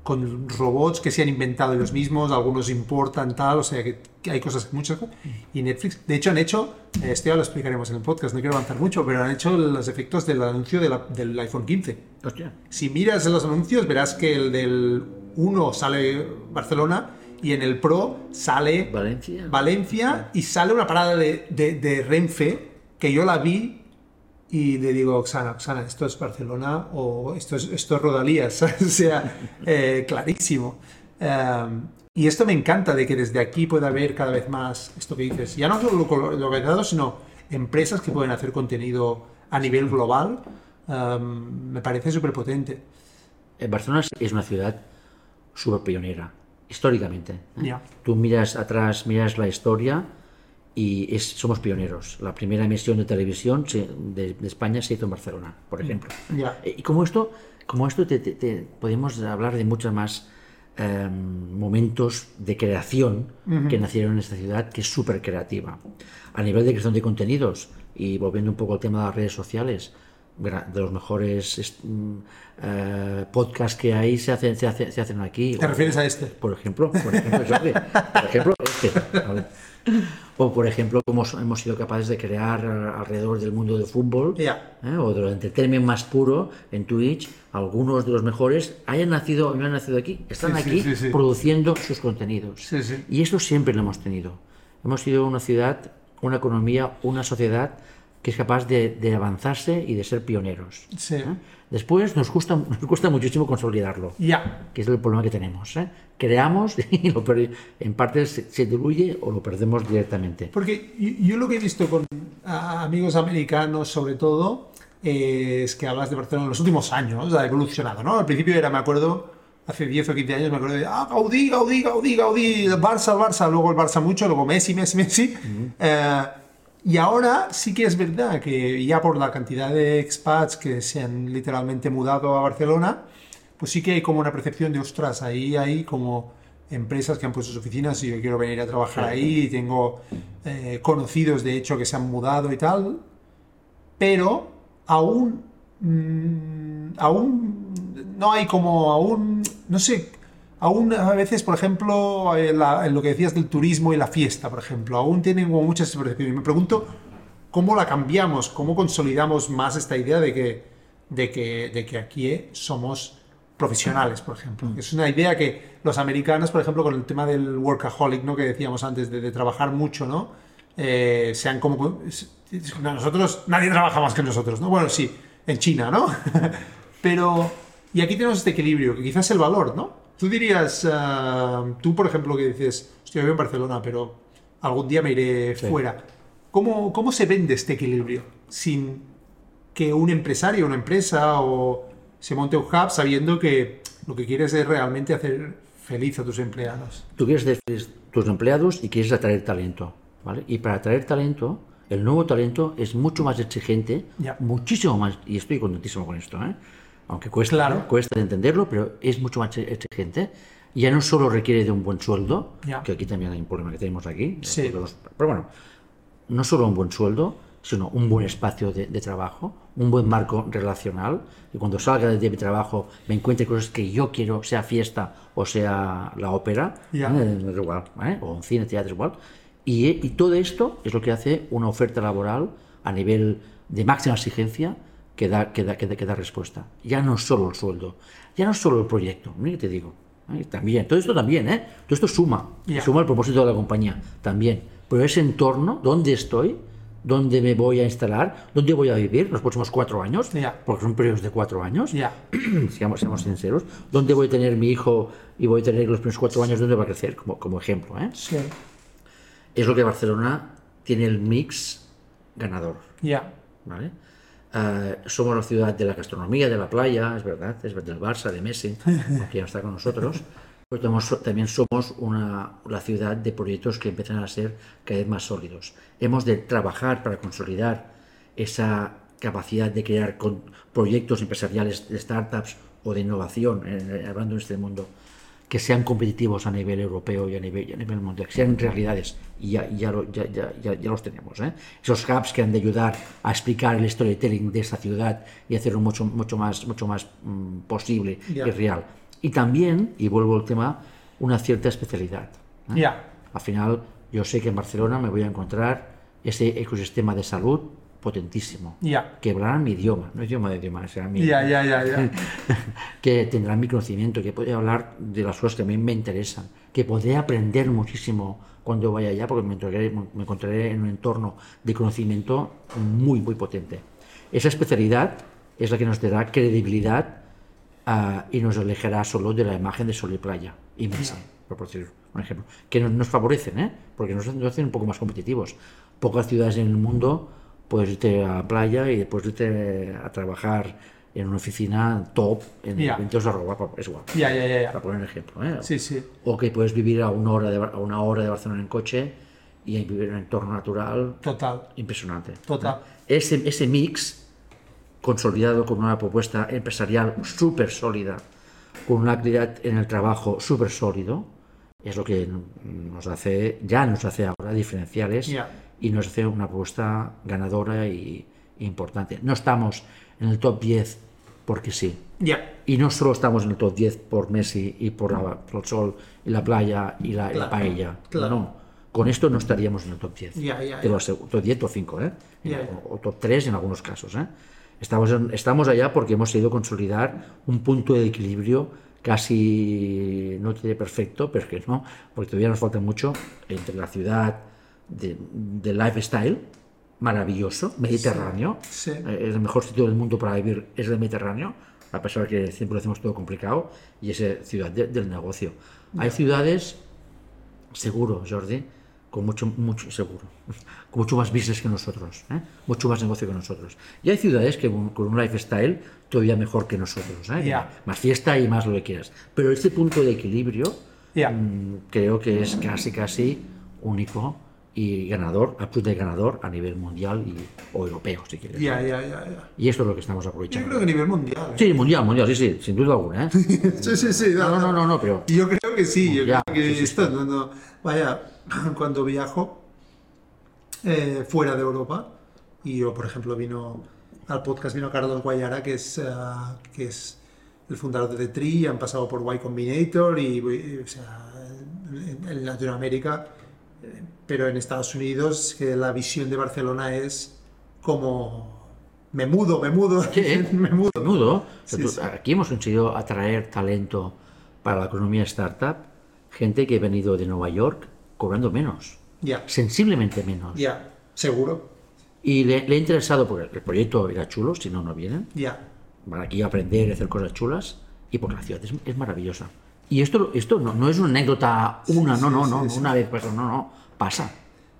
con robots que se han inventado ellos mismos, algunos importan tal, o sea que, que hay cosas, muchas cosas. Y Netflix, de hecho han hecho, esto ya lo explicaremos en el podcast, no quiero avanzar mucho, pero han hecho los efectos del anuncio de la- del iPhone 15. Hostia. Si miras los anuncios verás que el del 1 sale Barcelona y en el Pro sale Valencia. Valencia y sale una parada de, de- de Renfe que yo la vi y le digo, Oxana, Oxana, esto es Barcelona o esto es, esto es Rodalías, o sea, eh, clarísimo. Um, y esto me encanta de que desde aquí pueda haber cada vez más esto que dices, ya no solo lo- localizado, sino empresas que pueden hacer contenido a nivel global. Um, me parece súper potente. Eh, Barcelona es- una ciudad súper pionera, históricamente. ¿eh? Ya. Tú miras atrás, miras la historia y es- somos pioneros. La primera emisión de televisión se- de, de España se hizo en Barcelona, por ejemplo. Ya. Eh, Y como esto, como esto te, te- te- podemos hablar de muchos más eh, momentos de creación que nacieron en esta ciudad, que es súper creativa. A nivel de creación de contenidos, y volviendo un poco al tema de las redes sociales, de los mejores mm, eh, podcasts que hay se hacen, se hacen, se hacen aquí. ¿Te O- refieres a este? por ejemplo, por ejemplo, Jordi, por ejemplo, este. O por ejemplo, cómo so- hemos sido capaces de crear alrededor del mundo del fútbol Ya. ¿eh? o del entertainment más puro en Twitch, algunos de los mejores hayan nacido, no han nacido aquí, están Sí, aquí sí, sí. produciendo sus contenidos. Y esto siempre lo hemos tenido. Hemos sido una ciudad, una economía, una sociedad que es capaz de, de avanzarse y de ser pioneros. ¿eh? Después nos cuesta, nos cuesta muchísimo consolidarlo, Ya. que es el problema que tenemos. ¿eh? Creamos y lo en parte se, se diluye o lo perdemos directamente. Porque yo, yo lo que he visto con amigos americanos, sobre todo, eh, es que hablas de Barcelona en los últimos años, ha evolucionado, ¿no? Al principio era, me acuerdo, hace 10 o 15 años, me acuerdo de, ah, Gaudí, Gaudí, Gaudí, Gaudí, Barça, Barça, luego el Barça mucho, luego Messi, Messi, Messi. Eh, y ahora sí que es verdad que ya por la cantidad de expats que se han literalmente mudado a Barcelona, pues sí que hay como una percepción de, ostras, ahí hay como empresas que han puesto sus oficinas y yo quiero venir a trabajar ahí y tengo eh, conocidos de hecho que se han mudado y tal, pero aún, mm, aún no hay como, aún, no sé, aún a veces, por ejemplo, en, la- en lo que decías del turismo y la fiesta, por ejemplo, aún tienen como muchas percepciones. Y me pregunto cómo la cambiamos, cómo consolidamos más esta idea de que, de que, de que aquí somos profesionales, por ejemplo. Es una idea que los americanos, por ejemplo, con el tema del workaholic, ¿no? Que decíamos antes, de, de trabajar mucho, ¿no? Eh, sean como... no, nosotros, nadie trabaja más que nosotros, ¿no? Bueno, sí, en China, ¿no? Pero... Y aquí tenemos este equilibrio, que quizás es el valor, ¿no? Tú dirías, ah, tú por ejemplo que dices, vivo en Barcelona, pero algún día me iré Sí. fuera. ¿Cómo, ¿Cómo se vende este equilibrio sin que un empresario, una empresa o se monte un hub sabiendo que lo que quieres es realmente hacer feliz a tus empleados? Tú quieres hacer feliz tus empleados y quieres atraer talento, ¿vale? Y para atraer talento, el nuevo talento es mucho más exigente, muchísimo más, y estoy contentísimo con esto, ¿eh? Aunque cuesta, Claro. cuesta entenderlo, pero es mucho más exigente. Ya no solo requiere de un buen sueldo, Ya. que aquí también hay un problema que tenemos aquí, Sí. todos pero bueno, no solo un buen sueldo, sino un buen espacio de, de trabajo, un buen marco relacional, y cuando salga de mi trabajo me encuentre cosas que yo quiero, sea fiesta o sea la ópera, Ya. ¿eh? igual, ¿eh? o un cine, teatro, igual. Y, y todo esto es lo que hace una oferta laboral a nivel de máxima exigencia que da, que da, que da, que da respuesta. Ya no solo el sueldo, ya no solo el proyecto, mira que te digo. ¿eh? También, todo esto también, ¿eh? Todo esto suma, suma el propósito de la compañía, también. Pero ese entorno, ¿dónde estoy? ¿Dónde me voy a instalar? ¿Dónde voy a vivir los próximos cuatro años? Ya. Porque son periodos de cuatro años. Ya. seamos, seamos sinceros. ¿Dónde voy a tener mi hijo y voy a tener los primeros cuatro años? ¿Dónde va a crecer? Como, como ejemplo, ¿eh? Sí. Es lo que Barcelona tiene el mix ganador, Ya. ¿vale? Eh, somos la ciudad de la gastronomía, de la playa, es verdad, es verdad, del Barça, de Messi, que ya está con nosotros. Pero tenemos- también somos una, la ciudad de proyectos que empiezan a ser cada vez más sólidos. Hemos de trabajar para consolidar esa capacidad de crear con- proyectos empresariales de startups o de innovación, eh, hablando en este mundo, que sean competitivos a nivel europeo y a nivel, y a nivel mundial, que sean realidades, y ya, ya, ya, ya, los tenemos. ¿eh? Esos hubs que han de ayudar a explicar el storytelling de esta ciudad y hacerlo mucho, mucho más, mucho más mm, posible y real. Y también, y vuelvo al tema, una cierta especialidad. ¿eh? Al final, yo sé que en Barcelona me voy a encontrar ese ecosistema de salud potentísimo, Ya. que hablarán mi idioma, no idioma de idioma, será mi, ya, ya. que tendrán mi conocimiento, que podré hablar de las cosas que a mí me interesan, que podré aprender muchísimo cuando vaya allá, porque me encontraré, me encontraré en un entorno de conocimiento muy, muy potente. Esa especialidad es la que nos dará credibilidad ah, y nos alejará solo de la imagen de sol y playa y mesa, por decir un ejemplo, que nos, nos favorecen, ¿eh? porque nos hacen un poco más competitivos. Pocas ciudades en el mundo puedes irte a la playa y después irte a trabajar en una oficina top en Ya. eventos de arroba, es ya, ya, ya. para poner un ejemplo. ¿eh? Sí, sí. O que puedes vivir a una hora de, a una hora de Barcelona en coche y vivir en un entorno natural Total. impresionante. Total. Ese, ese mix consolidado con una propuesta empresarial súper sólida, con una actividad en el trabajo súper sólido, es lo que nos hace, ya nos hace ahora diferenciales. Y nos hace una propuesta ganadora y, y importante. No estamos en el top 10 porque sí. Ya. Y no solo estamos en el top 10 por Messi y por, la- por el sol y la playa y la, y la Claro, paella. claro. No, con esto no estaríamos en el top 10. Ya, ya, Te lo aseguro, top 10 o 5, ¿eh? Ya. O top 3 en algunos casos, ¿eh? Estamos, en- estamos allá porque hemos ido consolidar un punto de equilibrio casi, no diré perfecto, pero es que no, porque todavía nos falta mucho entre la ciudad de, de lifestyle, maravilloso, mediterráneo. Sí. Eh, es el mejor sitio del mundo para vivir, es el Mediterráneo, a pesar de que siempre lo hacemos todo complicado, y es eh, ciudad de- del negocio. Hay ciudades, seguro, Jordi, con mucho, mucho, seguro, con mucho más business que nosotros, ¿eh? mucho más negocio que nosotros. Y hay ciudades que con un lifestyle todavía mejor que nosotros, ¿eh? Ya. más fiesta y más lo que quieras. Pero este punto de equilibrio Ya. mm, creo que es casi, casi único y ganador, absolutamente ganador a nivel mundial y, o europeo, si quieres. Ya, ya, ya, ya. Y esto es lo que estamos Yo aprovechando. creo que a nivel mundial. ¿eh? Sí, mundial, mundial, sí, sí, sin duda alguna. ¿eh? Sí, sí, sí. No, no, no, no, no, pero Yo creo que sí, yo creo que sí, sí, esto, no, no- vaya, cuando viajo eh, fuera de Europa, y yo, por ejemplo, vino al podcast, vino Carlos Guayara, que es, ah, que es el fundador de The Tree, y han pasado por Y Combinator, y, y, o sea, en, en Latinoamérica, pero en Estados Unidos, que la visión de Barcelona es como, me mudo, me mudo, Sí. me mudo. menudo. o sea, Sí, tú- sí. Aquí hemos conseguido atraer talento para la economía startup, gente que ha venido de Nueva York cobrando menos, Ya, sensiblemente menos. ya, seguro, Y le, le ha interesado, porque el proyecto era chulo, si no, no vienen. ya. Van aquí a aprender y hacer cosas chulas, y porque la ciudad es, es maravillosa. Y esto, esto no, no es una anécdota, una, no, sí, no, no, sí. una vez pasó, no, no, pasa.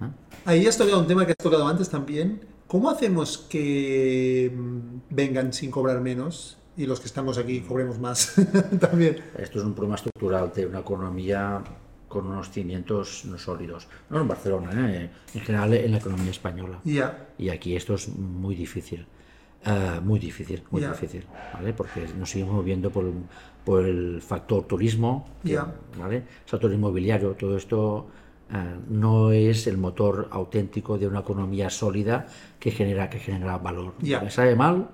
¿eh? Ahí has tocado un tema que has tocado antes también. ¿Cómo hacemos que mm, vengan sin cobrar menos y los que estamos aquí cobremos más también? Esto es un problema estructural de una economía con unos cimientos no sólidos. No en Barcelona, ¿eh? en general en la economía española. Ya, Y aquí esto es muy difícil. Ah, muy difícil, muy difícil, ¿vale? Porque nos seguimos moviendo por, por el factor turismo, Ya. ¿vale? Sector inmobiliario, todo esto no es el motor auténtico de una economía sólida que genera, que genera valor. Ya. Me sabe mal,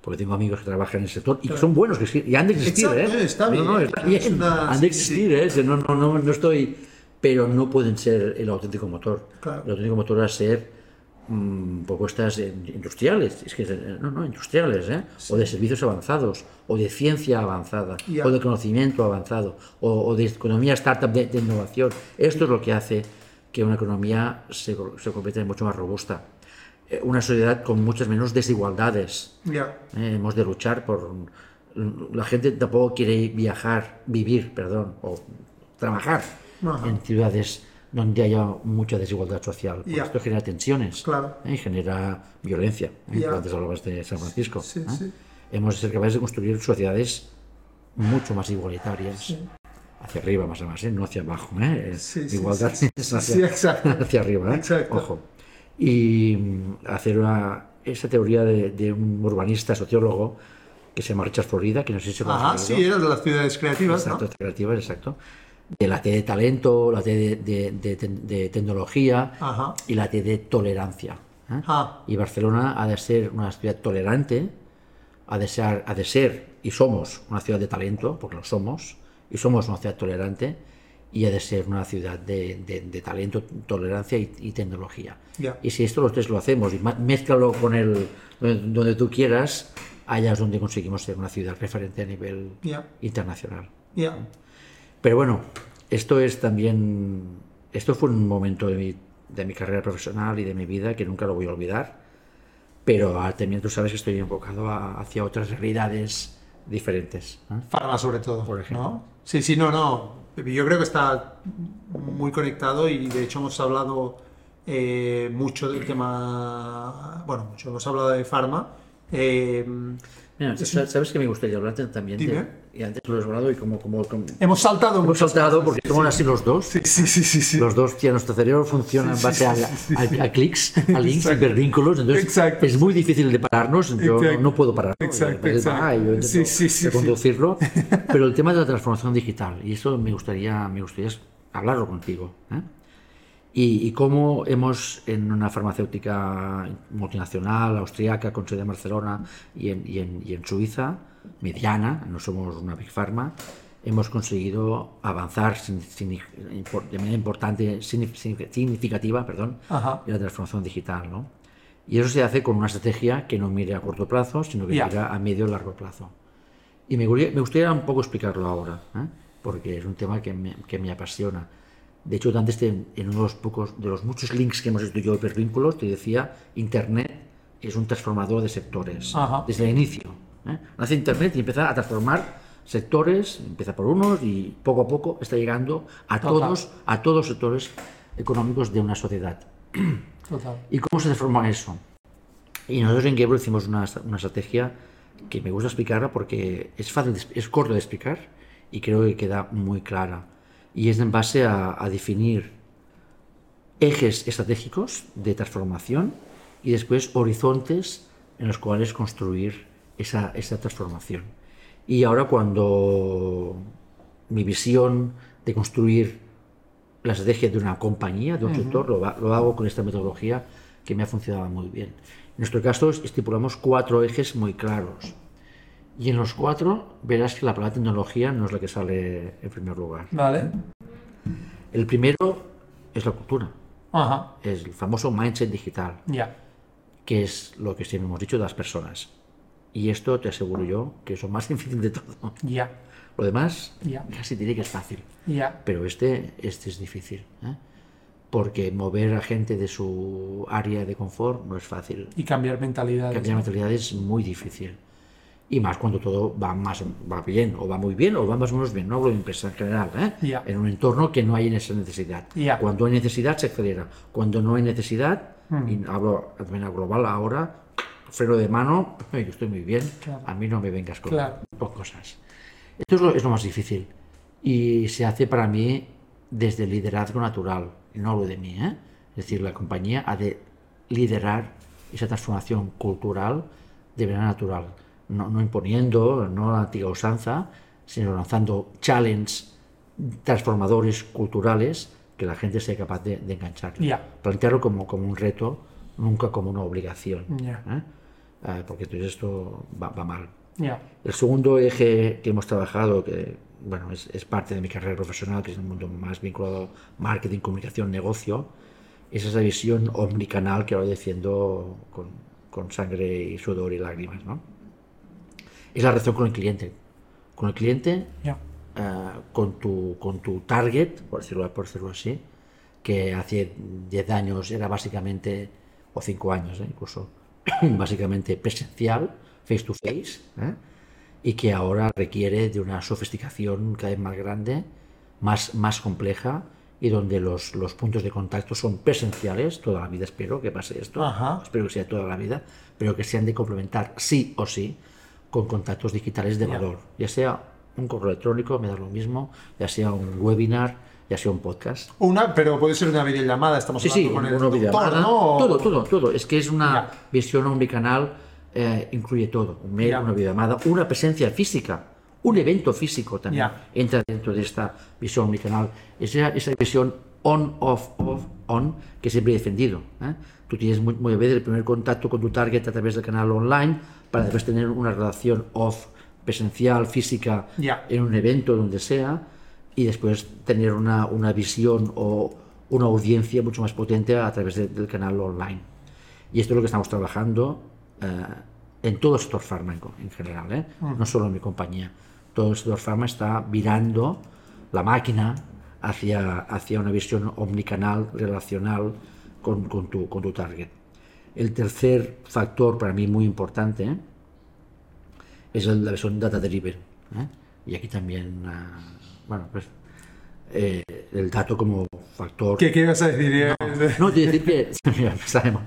porque tengo amigos que trabajan en el sector y que son buenos, que sí- y han de existir, Exacto, ¿eh? está No, no, bien. está Es bien, una- han de sí, existir, ¿eh? No, no, no, no estoy... Pero no pueden ser el auténtico motor. Claro. El auténtico motor va a ser mm, propuestas industriales, es que no, no, industriales, ¿eh? o de servicios avanzados, o de ciencia avanzada, Ya. o de conocimiento avanzado, o, o de economía startup de, de innovación. Esto es lo que hace que una economía se, se convierta en mucho más robusta. Eh, Una sociedad con muchas menos desigualdades. ya, Eh, hemos de luchar por... La gente tampoco quiere viajar, vivir, perdón, o trabajar Ajá. en ciudades donde haya mucha desigualdad social. porque. Esto genera tensiones Claro. ¿eh? y genera violencia. ¿eh? Tú Antes hablabas de San Francisco. Sí, ¿eh? sí. Hemos de ser capaces de construir sociedades mucho más igualitarias. Hacia arriba, más o menos, ¿eh? no hacia abajo. Igualdad es hacia, hacia arriba. Exacto. Ojo. Y mm, hacer una, esa teoría de, de un urbanista, sociólogo, que se llama Richard Florida, que no sé si lo oído. sí, era de las ciudades creativas, Exacto, ¿no? creativas, exacto. De la T de talento, la T de, de- de te- de tecnología Ajá. y la T de tolerancia. ¿eh? Ah. Y Barcelona ha de ser una ciudad tolerante, ha de, ser, ha de ser, y somos una ciudad de talento, porque lo somos, y somos una ciudad tolerante, y ha de ser una ciudad de, de- de talento, tolerancia y, y tecnología. Y si esto los tres lo hacemos y mézclalo con el donde, donde tú quieras, allá es donde conseguimos ser una ciudad referente a nivel internacional. Ya, Pero bueno, esto es también, esto fue un momento de mi, de mi carrera profesional y de mi vida que nunca lo voy a olvidar, pero ahora también tú sabes que estoy enfocado a- hacia otras realidades diferentes. ¿eh? Farma sobre todo, Por ejemplo. ¿no? Sí, sí, no, no. Yo creo que está muy conectado y de hecho hemos hablado eh, mucho del tema, bueno, mucho, hemos hablado de Pharma. eh, Mira, sa- sabes que me gustaría hablarte también de, y antes lo he hablado y como, como, como- hemos saltado hemos saltado porque somos así los dos. Sí, sí, sí, sí. sí. Los dos, tía, nuestro cerebro funciona en Sí, base sí, a, sí, sí, sí. a- a clics, a links, Exacto. hipervínculos. Entonces Exacto. es muy difícil de pararnos. Yo no, Exacto. no puedo parar. Exacto, y yo Sí, sí, sí, sí. reconducirlo. Pero el tema de la transformación digital, y eso me gustaría, me gustaría hablarlo contigo. ¿eh? Y, y cómo hemos, en una farmacéutica multinacional, austríaca, con sede en Barcelona y en, y en- y en Suiza, mediana, no somos una big pharma, hemos conseguido avanzar sin- sin- de manera importante, signif- signif- significativa, perdón, Ajá. en la transformación digital. ¿no? Y eso se hace con una estrategia que no mire a corto plazo, sino que mira a medio y largo plazo. Y me gustaría, me gustaría un poco explicarlo ahora, ¿eh? porque es un tema que me, que me apasiona. De hecho, antes te- en uno de los pocos, de los muchos links que hemos hecho yo hipervínculos, te decía, Internet es un transformador de sectores. Ajá. Desde el inicio. ¿eh? Nace Internet y empieza a transformar sectores, empieza por unos y poco a poco está llegando a Total. todos, a todos los sectores económicos de una sociedad. Total. ¿Y cómo se transforma eso? Y nosotros en Gable hicimos una, una estrategia que me gusta explicarla porque es fácil, es corto de explicar y creo que queda muy clara. Y es en base a, a definir ejes estratégicos de transformación y después horizontes en los cuales construir esa, esa transformación. Y ahora cuando mi visión de construir la estrategia de una compañía, de un sector, lo, lo hago con esta metodología que me ha funcionado muy bien. En nuestro caso es- estipulamos cuatro ejes muy claros. Y en los cuatro verás que la palabra tecnología no es la que sale en primer lugar. Vale. El primero es la cultura, Ajá. es el famoso mindset digital, Ya. que es lo que siempre hemos dicho de las personas. Y esto te aseguro yo que es lo más difícil de todo. Ya. Lo demás Ya. casi diría que es fácil. Ya. Pero este, este es difícil. ¿eh? Porque mover a gente de su área de confort no es fácil. Y cambiar mentalidades. Cambiar mentalidad es muy difícil. Y más cuando todo va más va bien, o va muy bien, o va más o menos bien. No hablo de empresa en general, ¿eh? Ya. en un entorno que no hay esa necesidad. Ya. Cuando hay necesidad, se acelera. Cuando no hay necesidad, Mm. y hablo también a global ahora, freno de mano, yo estoy muy bien, Claro. a mí no me vengas con, Claro. cosas. Esto es lo, es lo más difícil. Y se hace para mí desde el liderazgo natural. Y no hablo de mí, ¿eh? Es decir, la compañía ha de liderar esa transformación cultural de manera natural. No, no imponiendo, no la antigua usanza, sino lanzando challenge transformadores culturales que la gente sea capaz de, de enganchar. Ya. Plantearlo como, como un reto, nunca como una obligación. ¿eh? Ah, porque entonces esto va- va mal. El segundo eje que hemos trabajado, que bueno, es, es parte de mi carrera profesional, que es el mundo más vinculado marketing, comunicación, negocio, es esa visión omnicanal que ahora defiendo con, con sangre y sudor y lágrimas. ¿no? Es la relación con el cliente. Con el cliente, Ya. eh, con, tu, con tu target, por decirlo, por decirlo así, que hace 10 años era básicamente, o 5 años eh, incluso, básicamente presencial, face to face, ¿eh? y que ahora requiere de una sofisticación cada vez más grande, más, más compleja, y donde los, los puntos de contacto son presenciales, toda la vida espero que pase esto, Ajá. espero que sea toda la vida, pero que se han de complementar sí o sí con contactos digitales de valor, ya sea un correo electrónico, me da lo mismo, ya sea un webinar, ya sea un podcast. Una, pero puede ser una videollamada, estamos Sí, sí, hablando con el una videollamada, ¿no? Todo, todo, todo. Es que es una visión omnicanal, eh, incluye todo. Un mail, Ya. una videollamada, una presencia física, un evento físico también entra dentro de esta visión omnicanal. Esa, esa visión on, off, off, on, que siempre he defendido. ¿eh? Tú tienes muy, muy veces el primer contacto con tu target a través del canal online para después tener una relación off, presencial, física, Ya. en un evento, donde sea, y después tener una, una visión o una audiencia mucho más potente a través de- del canal online. Y esto es lo que estamos trabajando eh, en todo sector fármaco en general, ¿eh? no solo en mi compañía. Todo el sector farma está virando la máquina hacia, hacia una visión omnicanal, relacional con, con tu, con tu target. El tercer factor para mí muy importante ¿eh? es el- la versión data driven. ¿eh? Y aquí también, ah, bueno, pues eh, el dato como factor. ¿Qué, qué a decir? No, te decir que, mira, sabemos,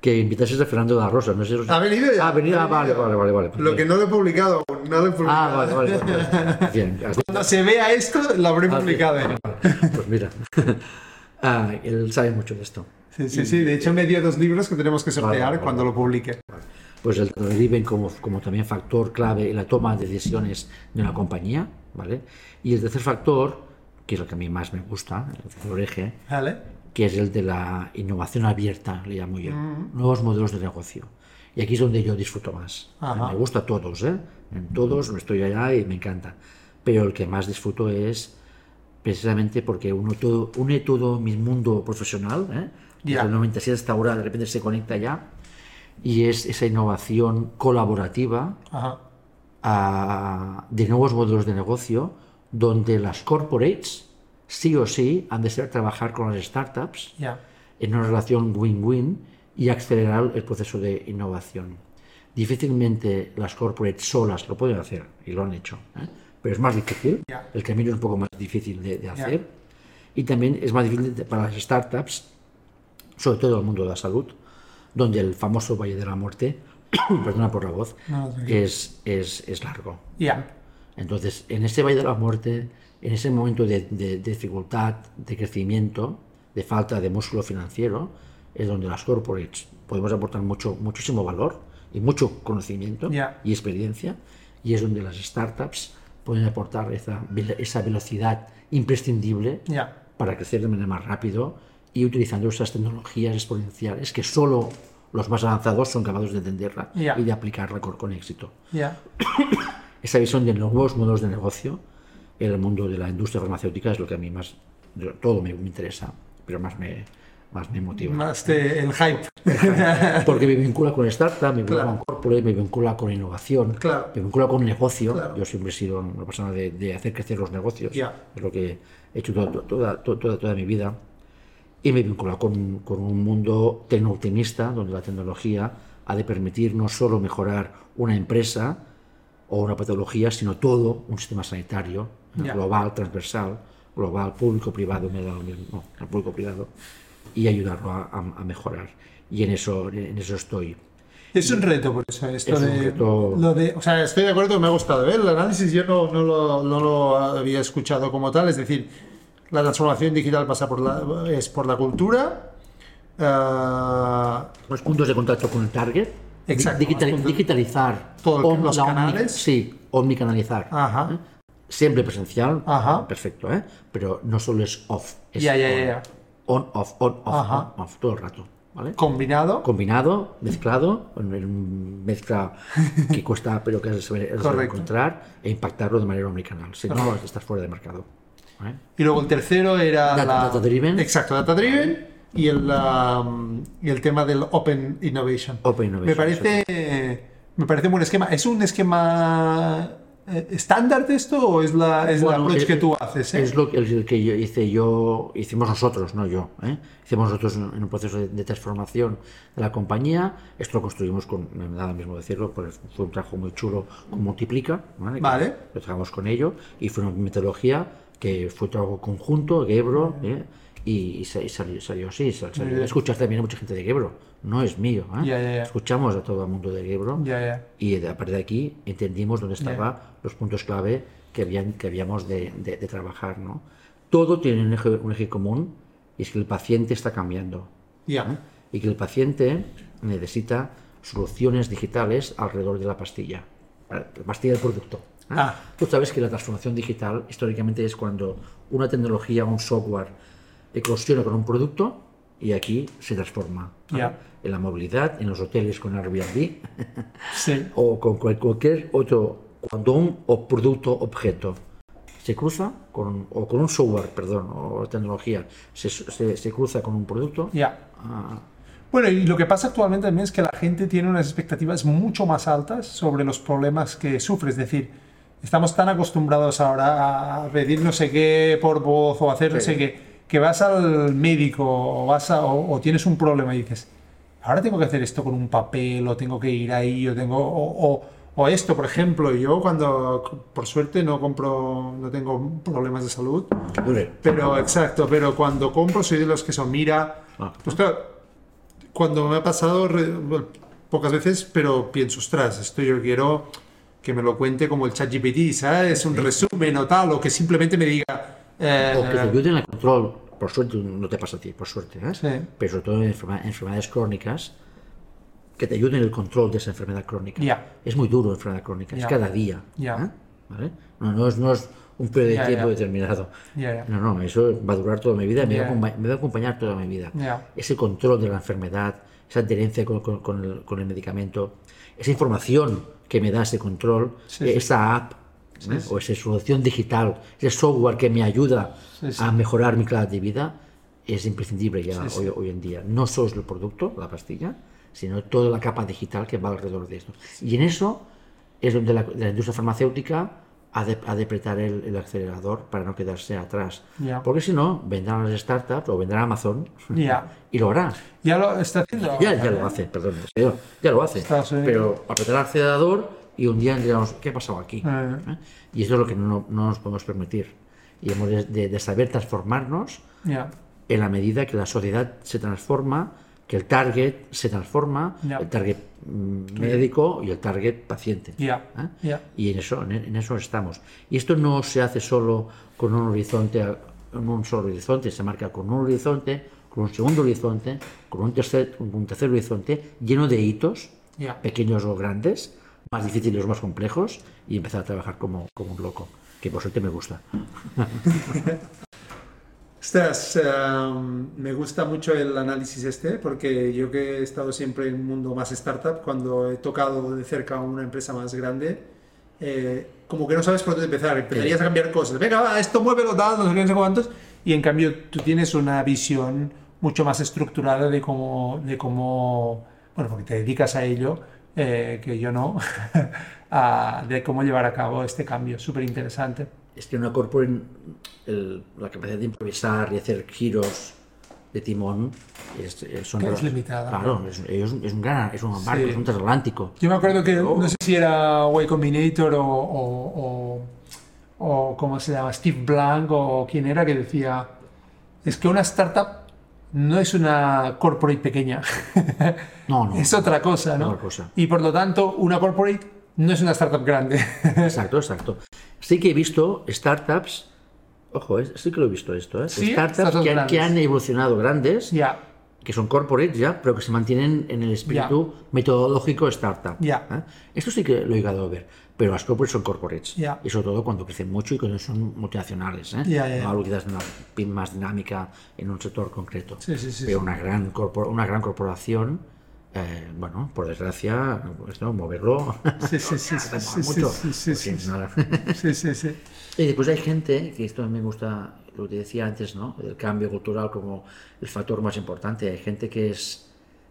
que invitases a Fernando de la Rosa. No sé si- ¿Ha venido ya? Ah, ha venido, ah, ¿Ha vale, vale, vale, vale. Lo que no lo he publicado, no lo he publicado. Ah, vale, vale. Bien, Cuando se vea esto, lo habré Ah, publicado. bien. Pues mira, ah, él sabe mucho de esto. Sí, sí, sí. De hecho, me dio dos libros que tenemos que sortear Vale, vale, cuando lo publique. pues el driven como, como también factor clave en la toma de decisiones de una compañía, ¿vale? Y el tercer factor, que es el que a mí más me gusta, el tercer eje, ¿Vale? que es el de la innovación abierta, le llamo yo, nuevos modelos de negocio. Y aquí es donde yo disfruto más. Ajá. Me gusta a todos, ¿eh? En todos estoy allá y me encanta. Pero el que más disfruto es precisamente porque uno todo, une todo mi mundo profesional, ¿eh? Desde Ya. el 97 hasta ahora, de repente se conecta ya. Y es esa innovación colaborativa Ajá. a- de nuevos modelos de negocio donde las corporates sí o sí han de ser trabajar con las startups Ya. en una relación win-win y acelerar el proceso de innovación. Difícilmente las corporates solas lo pueden hacer y lo han hecho, ¿eh? pero es más difícil, Ya. el camino es un poco más difícil de, de hacer y también es más difícil para las startups, sobre todo el mundo de la salud, donde el famoso Valle de la Muerte, perdona por la voz, No, es, es, es largo. Ya. Entonces, en ese valle de la muerte, en ese momento de, de- de dificultad, de crecimiento, de falta de músculo financiero, es donde las corporates podemos aportar mucho, muchísimo valor y mucho conocimiento Ya. y experiencia, y es donde las startups pueden aportar esa, esa velocidad imprescindible Ya. para crecer de manera más rápido y utilizando esas tecnologías exponenciales que solo los más avanzados son capaces de entenderla Ya. y de aplicarla con- con éxito Ya. esa visión de los nuevos modelos de negocio en el mundo de la industria farmacéutica es lo que a mí más, todo me, me interesa, pero más me, más me motiva. Más de- el hype. Porque me vincula con startup, me vincula Claro. con corporate, me vincula con innovación, Claro. me vincula con negocio. Claro. Yo siempre he sido una persona de, de hacer crecer los negocios, Ya. es lo que he hecho toda, toda, toda, toda mi vida. Y me vincula con, con un mundo tecno-optimista, donde la tecnología ha de permitir no solo mejorar una empresa o una patología, sino todo un sistema sanitario. Ya. global, transversal, global, público-privado, me da lo mismo, no, público-privado, y ayudarlo a, a- mejorar. Y en eso, en eso estoy. Es un reto, por eso. Esto Es un de, reto. Lo de, o sea, estoy de acuerdo, me ha gustado. ¿eh? El análisis yo no, no, lo, no lo había escuchado como tal. Es decir, la transformación digital pasa por la, es por la cultura. ah, Los puntos de contacto con el target. Exacto, digital- digitalizar. Todo el- los canales. sí, omnicanalizar. Ajá. Siempre presencial. Ajá. Perfecto, ¿eh? Pero no solo es off. Es Ya, ya, on. ya. On, off, on, off, Ajá. on, off, todo el rato. ¿Vale? Combinado. combinado, mezclado, mezcla que cuesta, pero que es es de Correcto. encontrar e impactarlo de manera omnicanal. Si no, estás fuera de mercado. Y luego el tercero era Data- la- data driven. Exacto, data driven y el, um, y el tema del open innovation. Open innovation, Me parece, me parece un buen esquema. ¿Es un esquema eh, estándar esto o es la es Bueno, el approach es- que tú haces? eh? Es lo que, el que yo hice yo, hicimos nosotros, no yo. ¿eh? Hicimos nosotros en un proceso de, de transformación de la compañía. Esto lo construimos con, me da lo mismo decirlo, pues fue un trabajo muy chulo con Multiplica. ¿vale? Que Vale. Lo trabajamos con ello y fue una metodología que fue trabajo conjunto, Gebro, ¿eh? y, y sa- y salió, salió así. sal- salió. Escuchas también a mucha gente de Gebro, no es mío. ¿eh? Ya, ya, ya. Escuchamos a todo el mundo de Gebro. Y a partir de aquí entendimos dónde estaban los puntos clave que, habían, que habíamos de, de- de trabajar. ¿no? Todo tiene un eje, un eje común y es que el paciente está cambiando Ya. y que el paciente necesita soluciones digitales alrededor de la pastilla, la pastilla del producto. Ah. Tú sabes que la transformación digital históricamente es cuando una tecnología o un software eclosiona con un producto y aquí se transforma. Ya. En la movilidad, en los hoteles con Airbnb, Sí. o con cual- cualquier otro, cuando un producto objeto se cruza con, o con un software, perdón, o tecnología, se, se- se cruza con un producto, Ya. ah, Bueno, y lo que pasa actualmente también es que la gente tiene unas expectativas mucho más altas sobre los problemas que sufre. Es decir, estamos tan acostumbrados ahora a pedir no sé qué por voz o hacer no sé qué, que vas al médico o, vas a- o, o tienes un problema y dices, ahora tengo que hacer esto con un papel o tengo que ir ahí o tengo... O, esto, por ejemplo, yo cuando, por suerte, no compro, no tengo problemas de salud, que dure. pero exacto, pero cuando compro soy de los que son, mira, Ah. pues claro, cuando me ha pasado bueno, pocas veces, pero pienso, ostras, esto yo quiero que me lo cuente como el chat GPT, ¿sabes? Un resumen o tal, o que simplemente me diga... eh, O que te ayuden al control, por suerte no te pasa a ti, por suerte, ¿eh? Sí. pero sobre todo en enfermedades crónicas, que te ayuden en el control de esa enfermedad crónica. Ya. Es muy duro enfermedad crónica, Ya. es cada día. Ya. ¿eh? ¿Vale? No, no, es, no es un periodo de tiempo determinado. No, no, eso va a durar toda mi vida, me, va, me va a acompañar toda mi vida. Ese control de la enfermedad, esa adherencia con, con- con el, con el medicamento, esa información que me da ese control, Sí, sí. esa app ¿eh? o esa solución digital, ese software que me ayuda a mejorar mi calidad de vida, es imprescindible ya. Hoy, hoy en día. No solo es el producto, la pastilla, sino toda la capa digital que va alrededor de esto. Y en eso es donde la, la industria farmacéutica ha de, ha de apretar el, el acelerador para no quedarse atrás. Ya. Porque si no, vendrán las startups o vendrá Amazon Ya. y lo hará. Ya lo está haciendo. Ya, ya lo hace, perdón, ya, lo hace. Pero apretar el acelerador y un día diremos, ¿qué ha pasado aquí? Eh. ¿Eh? Y eso es lo que no, no nos podemos permitir. Y hemos de, de- de saber transformarnos Ya. en la medida que la sociedad se transforma, que el target se transforma, Ya. el target mm, médico y el target paciente. ¿eh? Y en eso, en, eso estamos. Y esto no se hace solo con un horizonte, en un solo horizonte, se marca con un horizonte, con un segundo horizonte, con un tercer, con un tercer horizonte, lleno de hitos, pequeños o grandes, más difíciles o más complejos, y empezar a trabajar como, como un loco, que por suerte me gusta. Ostras, em, me gusta mucho el análisis este, porque yo que he estado siempre en un mundo más startup, cuando he tocado de cerca a una empresa más grande, eh, como que no sabes por dónde empezar, empezarías a cambiar cosas, venga, va, esto muévelo, tal, no sé qué, no sé cuántos, y en cambio tú tienes una visión mucho más estructurada de cómo, de cómo bueno, porque te dedicas a ello, eh, que yo no, a- de cómo llevar a cabo este cambio, súper interesante. Es que una corporate, el- la capacidad de improvisar y hacer giros de timón es, es- son Que es limitada. Claro, es, es un- es un gran, es un barco, Sí. es un transatlántico. Yo me acuerdo que, Oh. no sé si era Y Combinator o, o, o, o ¿cómo se llama? Steve Blank o quién era que decía, es que una startup no es una corporate pequeña, No, no. es otra cosa, ¿no? Otra cosa. Y por lo tanto, una corporate no es una startup grande. Exacto, exacto. Sí que he visto startups, ojo, eh, sí que lo he visto esto, ¿eh? Sí, startups que han, que grandes. han evolucionado grandes, que son corporates ya, pero que se mantienen en el espíritu metodológico startup. Ya. ¿eh? Esto sí que lo he llegado a ver, pero las corporates son corporates. Y sobre todo cuando crecen mucho y cuando son multinacionales. ¿eh? No algo quizás una más dinámica en un sector concreto. Sí, sí, sí, pero sí. Una, gran corpor- una gran corporación, eh, bueno, por desgracia, pues, ¿no? moverlo. sí, sí, sí. Y después hay gente, que esto me gusta, lo que decía antes, ¿no? El cambio cultural como el factor más importante. Hay gente que es,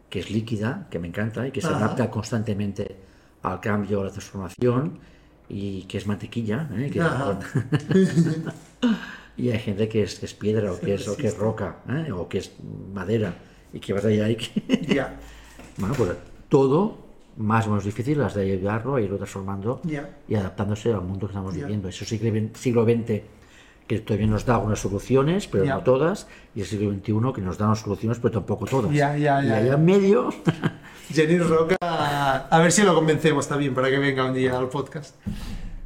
que es líquida, que me encanta, y que se Ajá. adapta constantemente al cambio, a la transformación, y que es mantequilla, ¿eh? Que- y hay gente que es, que es piedra, o que es, o que es roca, ¿eh? o que es madera, y que vas allá y que... Ya, bueno, pues todo más o menos difícil, has de ayudarlo a irlo transformando Ya. y adaptándose al mundo que estamos Ya. viviendo. Eso siglo XX, siglo XX que todavía nos da algunas soluciones, pero Ya. no todas, y el siglo XXI que nos da unas soluciones, pero tampoco todas. Ya, ya, y allá en medio, Jenny Roca, a ver si lo convencemos también para que venga un día al podcast.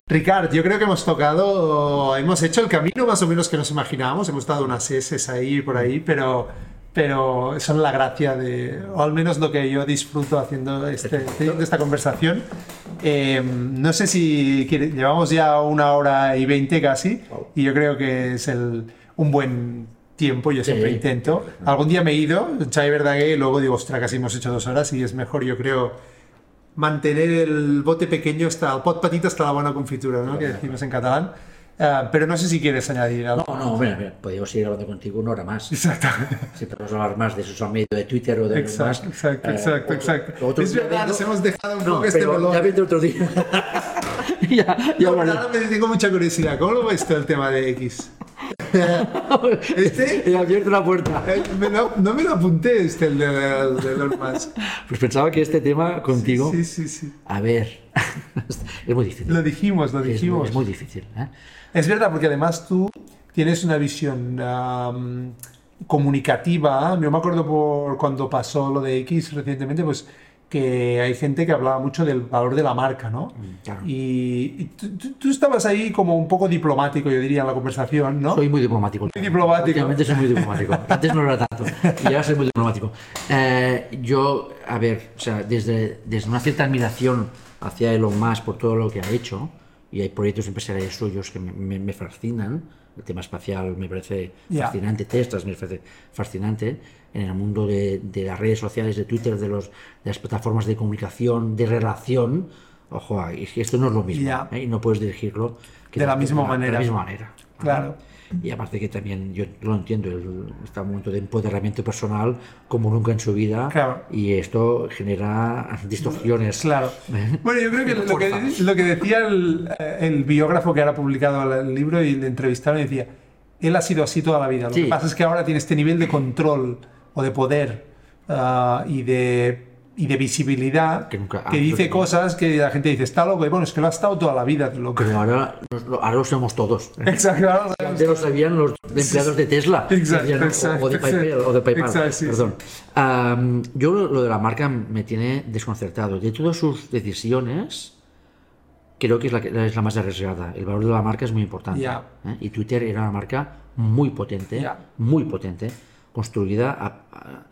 Ricard, yo creo que hemos tocado, hemos hecho el camino más o menos que nos imaginábamos, hemos dado unas S ahí por ahí, pero, pero son la gracia de, o al menos lo que yo disfruto haciendo este, de esta conversación. Eh, no sé si quiere- llevamos ya una hora y veinte casi, y yo creo que es el, un buen tiempo, yo siempre Sí. intento. Algún día me he ido, Chai Verdaguer, y luego digo, ostras, casi hemos hecho dos horas y es mejor, yo creo, mantener el bote pequeño, hasta el pot petit hasta la buena confitura, ¿no? que decimos en catalán. Ah, pero no sé si quieres añadir algo. no, no, mira, mira, podríamos seguir hablando contigo una hora más. Exacto. Si podemos hablar más de social media, de Twitter o de algo más. Exacto, exacto, eh, exacto, otro- exacto. otro es verdad, nos hemos dejado un No, poco este melón. ya vendré otro día. ya, ya hablaré. Ahora me tengo mucha curiosidad. ¿Cómo lo ves tú el tema de X? Este, He abierto la puerta. eh, me lo- no me lo apunté este, el de, el de Elon Musk. Pues pensaba que este tema contigo. Sí, sí, sí. A ver, es muy difícil. Lo dijimos, lo Es dijimos. es muy difícil. ¿eh? Es verdad, porque además tú tienes una visión comunicativa. Yo me acuerdo por cuando pasó lo de X recientemente, pues que hay gente que hablaba mucho del valor de la marca, ¿no? claro. Y, y tú, estabas ahí como un poco diplomático, yo diría, en la conversación, ¿no? Soy muy diplomático. Muy diplomático. Últimamente soy muy diplomático. Antes no era tanto. Y ahora soy muy diplomático. Eh, yo, a ver, o sea, desde, desde una cierta admiración hacia Elon Musk por todo lo que ha hecho, y hay proyectos empresariales suyos que me, me- me fascinan, el tema espacial me parece fascinante, Teslas me parece fascinante, en el mundo de, de las redes sociales, de Twitter, de, los, de las plataformas de comunicación, de relación, ojo, esto no es lo mismo. ¿eh? y no puedes dirigirlo que De la misma manera. De la misma manera. Claro. Y aparte que también, yo lo entiendo, él está un momento de empoderamiento personal como nunca en su vida. Claro. Y esto genera distorsiones. Claro. Bueno, yo creo que lo que, lo que decía el, el biógrafo que ahora ha publicado el libro y le entrevistaron decía, él ha sido así toda la vida. Lo Sí. que pasa es que ahora tiene este nivel de control o de poder ah, y, de, y de visibilidad Que nunca- dice cosas que la gente dice, está loco. Y bueno, es que lo ha estado toda la vida. Loco. Pero ahora, lo- ahora lo sabemos todos. Exacto. ahora lo sabemos. Antes lo sabían los empleados de Tesla. Exacto, o- exacto, o de PayPal. O de PayPal, Exacto, sí, perdón. Yo lo, de la marca me tiene desconcertado. De todas sus decisiones, creo que es la, es la más arriesgada. El valor de la marca es muy importante. ¿eh? Y Twitter era una marca muy potente, muy potente, construida a- a-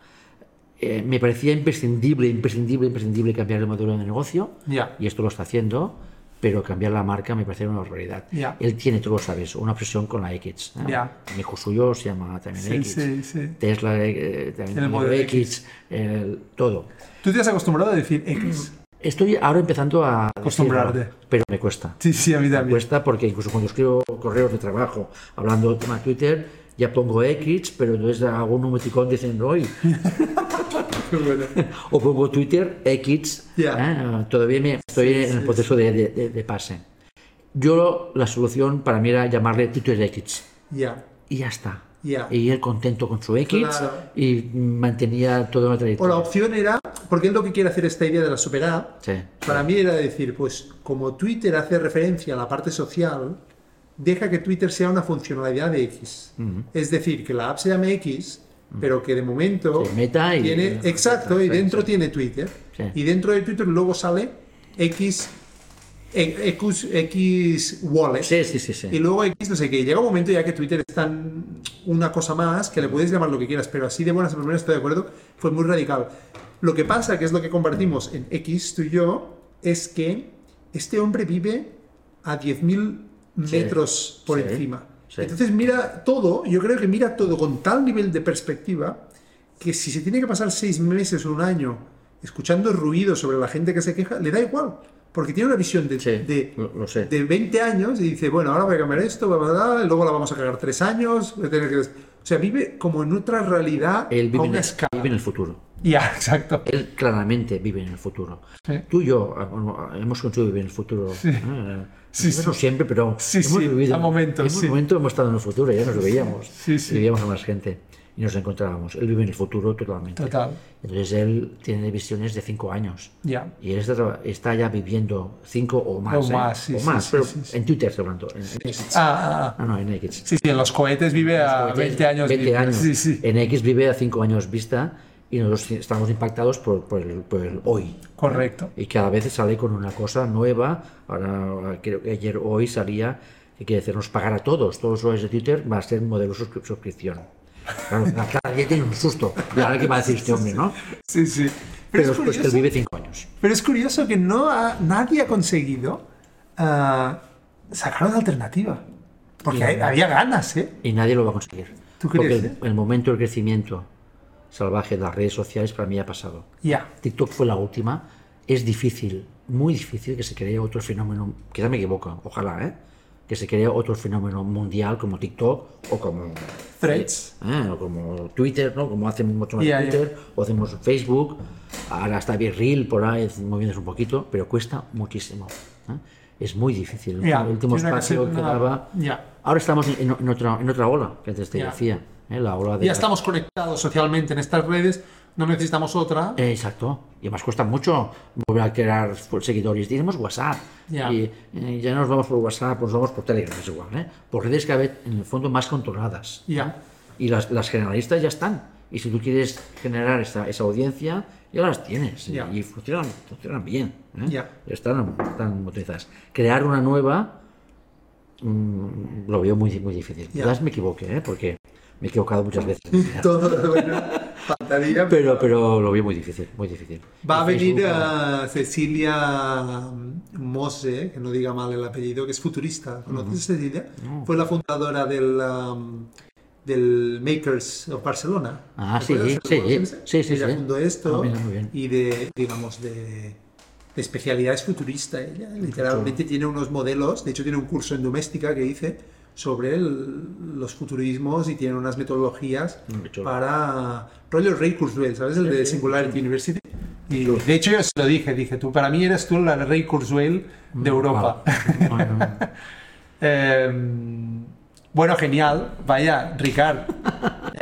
eh, me parecía imprescindible, imprescindible, imprescindible cambiar el modelo de negocio Ya. y esto lo está haciendo, pero cambiar la marca me parece una barbaridad. Ya. Él tiene, tú lo sabes, una obsesión con la X. ¿no? Ya. Un hijo suyo se llama también Sí, X. sí, sí. Tesla eh, también El el modelo X, el- todo. Tú te has acostumbrado a decir X. Estoy ahora empezando a Acostumbrarte. pero me cuesta. Sí, sí, a mí Me también. cuesta porque incluso cuando escribo correos de trabajo hablando del tema Twitter, ya pongo X, pero entonces hago un emoticón diciendo hoy. o pongo Twitter X. Ya. ¿eh? Todavía me, estoy en el proceso de, de- de- de pase. Yo la solución para mí era llamarle Twitter X. Ya. Y ya está. Y él contento con su X Claro. y mantenía toda una O la trayectoria. opción era, porque él lo que quiere hacer esta idea de la super app, Sí. para mí era decir, pues como Twitter hace referencia a la parte social, deja que Twitter sea una funcionalidad de X. Es decir, que la app se llame X, pero que de momento Sí, Meta y- tiene, exacto, y dentro sí. tiene Twitter. Sí. Y dentro de Twitter luego sale X, e- X, X Wallet. Sí, sí, sí, sí. Y luego X, no sé qué. Llega un momento ya que Twitter es tan una cosa más que le puedes llamar lo que quieras, pero así de buenas a primeras estoy de acuerdo, fue muy radical. Lo que pasa, que es lo que compartimos en X, tú y yo, es que este hombre vive a 10.000 Sí, metros por sí, encima. sí. Entonces mira todo, yo creo que mira todo con tal nivel de perspectiva que si se tiene que pasar seis meses o un año escuchando ruido sobre la gente que se queja, le da igual. Porque tiene una visión de, Sí, de, lo- lo de 20 años y dice, bueno, ahora voy a cambiar esto, bla, bla, bla, luego la vamos a cagar tres años. voy a tener que des-". O sea, vive como en otra realidad Él a vive en, una el, escala. vive en el futuro. Ya, exacto. Él claramente vive en el futuro. Sí. Tú y yo ah, bueno, hemos conseguido vivir en el futuro. ¿eh? Sí, Quizás no sí. siempre, pero Sí, hemos sí, vivido. a momentos, En un sí. momento hemos estado en el futuro, ya nos lo veíamos. Sí, sí. Y veíamos a más gente y nos encontrábamos. Él vive en el futuro totalmente. Total. Entonces él tiene visiones de cinco años. Ya. Y él está, está ya viviendo cinco o más. O ¿eh? más, sí, o sí, más, sí, pero sí, sí. en Twitter estoy hablando. en- en X. Ah, ah, ah. No, en X. Sí, sí, en los cohetes vive a 20 años. 20 vive. años. Sí, sí. En X vive a 5 años vista y nosotros estamos impactados por, por el, por el hoy. Correcto. Y cada vez sale con una cosa nueva. Ahora creo que ayer hoy salía que quiere decirnos pagar a todos. Todos los usuarios de Twitter va a ser modelo suscri- suscripción. Claro, cada día tiene un susto. Ahora qué va a decir este hombre, ¿no? Sí, sí. Pero, Pero es después que él curioso, vive 5 años. pero es curioso que no ha- nadie ha conseguido ah, sacar una alternativa. Porque hay- había ganas, ¿eh? Y nadie lo va a conseguir. ¿Tú Porque crees, el, eh? el momento del crecimiento salvaje de las redes sociales para mí ha pasado. Ya. TikTok fue la última. Es difícil, muy difícil que se cree otro fenómeno, quizá me equivoco, ojalá, ¿eh? que se cree otro fenómeno mundial como TikTok o como Threads. ¿eh? o como Twitter, ¿no? como hacen mucho más. Twitter, o hacemos Facebook, ahora está bien Reel por ahí moviéndose un poquito, pero cuesta muchísimo. ¿eh? Es muy difícil. El Ya, último- espacio que daba. ya. Ahora estamos en, en otra, en otra ola que antes te decía, ¿eh? la ola de Ya estamos conectados socialmente en estas redes, no necesitamos otra. Eh, Exacto. Y además cuesta mucho volver a crear seguidores. Tenemos WhatsApp. Ya. Y eh, ya no nos vamos por WhatsApp, nos vamos por Telegram, es igual. ¿eh? Por redes cada vez, en el fondo, más controladas. Ya. Y las, las generalistas ya están. Y si tú quieres generar esa, esa audiencia, ya las tienes. Y- Ya. Y, funcionan, funcionan bien. Ya. Están, están utilizadas. Crear una nueva mm, lo veo muy, muy difícil. Ya. Quizás me equivoque, ¿eh? porque me he equivocado muchas veces. Todo, bueno, faltaría. pero, pero lo veo muy difícil, muy difícil. Va a venir a Cecilia Mose, que no diga mal el apellido, que es futurista. ¿Conoces a Cecilia? Fue la fundadora del, um, del Makers of Barcelona. Ah, ¿Te sí, sí, sí, sí, Ella sí. fundó esto Ah, mira, muy bien. y de, digamos, de, de especialidades futurista. Ella literalmente tiene unos modelos, de hecho tiene un curso en doméstica que dice sobre el- los futurismos y tienen unas metodologías Mm, para rollo Ray Kurzweil, ¿sabes? El de Singularity University. Y de hecho yo se lo dije, dije, tú para mí eres tú la Ray Kurzweil de Europa. Bueno, Eh, bueno, genial. Vaya, Ricard.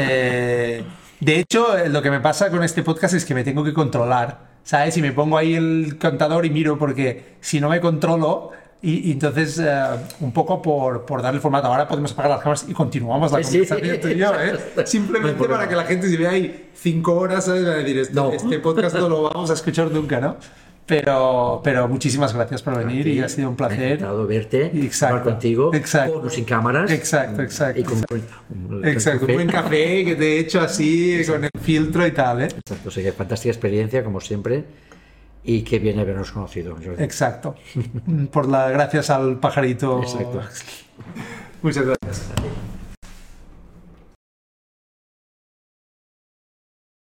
Eh, de hecho, lo que me pasa con este podcast es que me tengo que controlar. ¿Sabes? Y me pongo ahí el contador y miro porque si no me controlo... Y, y entonces, eh, un poco por, por darle formato, ahora podemos apagar las cámaras y continuamos la Sí, sí, conversación tú y yo, ¿eh? exacto. No Simplemente problema. para que la gente se vea ahí cinco horas, ¿sabes? Va a decir, este, No. este podcast no lo vamos a escuchar nunca, ¿no? Pero, pero muchísimas gracias por venir y ha sido un placer. Encantado verte, Exacto. hablar contigo, Exacto. con o sin cámaras. Exacto, exacto. Y con un, Exacto, un buen café que te he hecho así con el filtro y tal, ¿eh? Exacto, o sea que fantástica experiencia, como siempre, y qué bien habernos conocido. Jordi. Exacto. Por la gracias al pajarito. Exacto. Muchas gracias.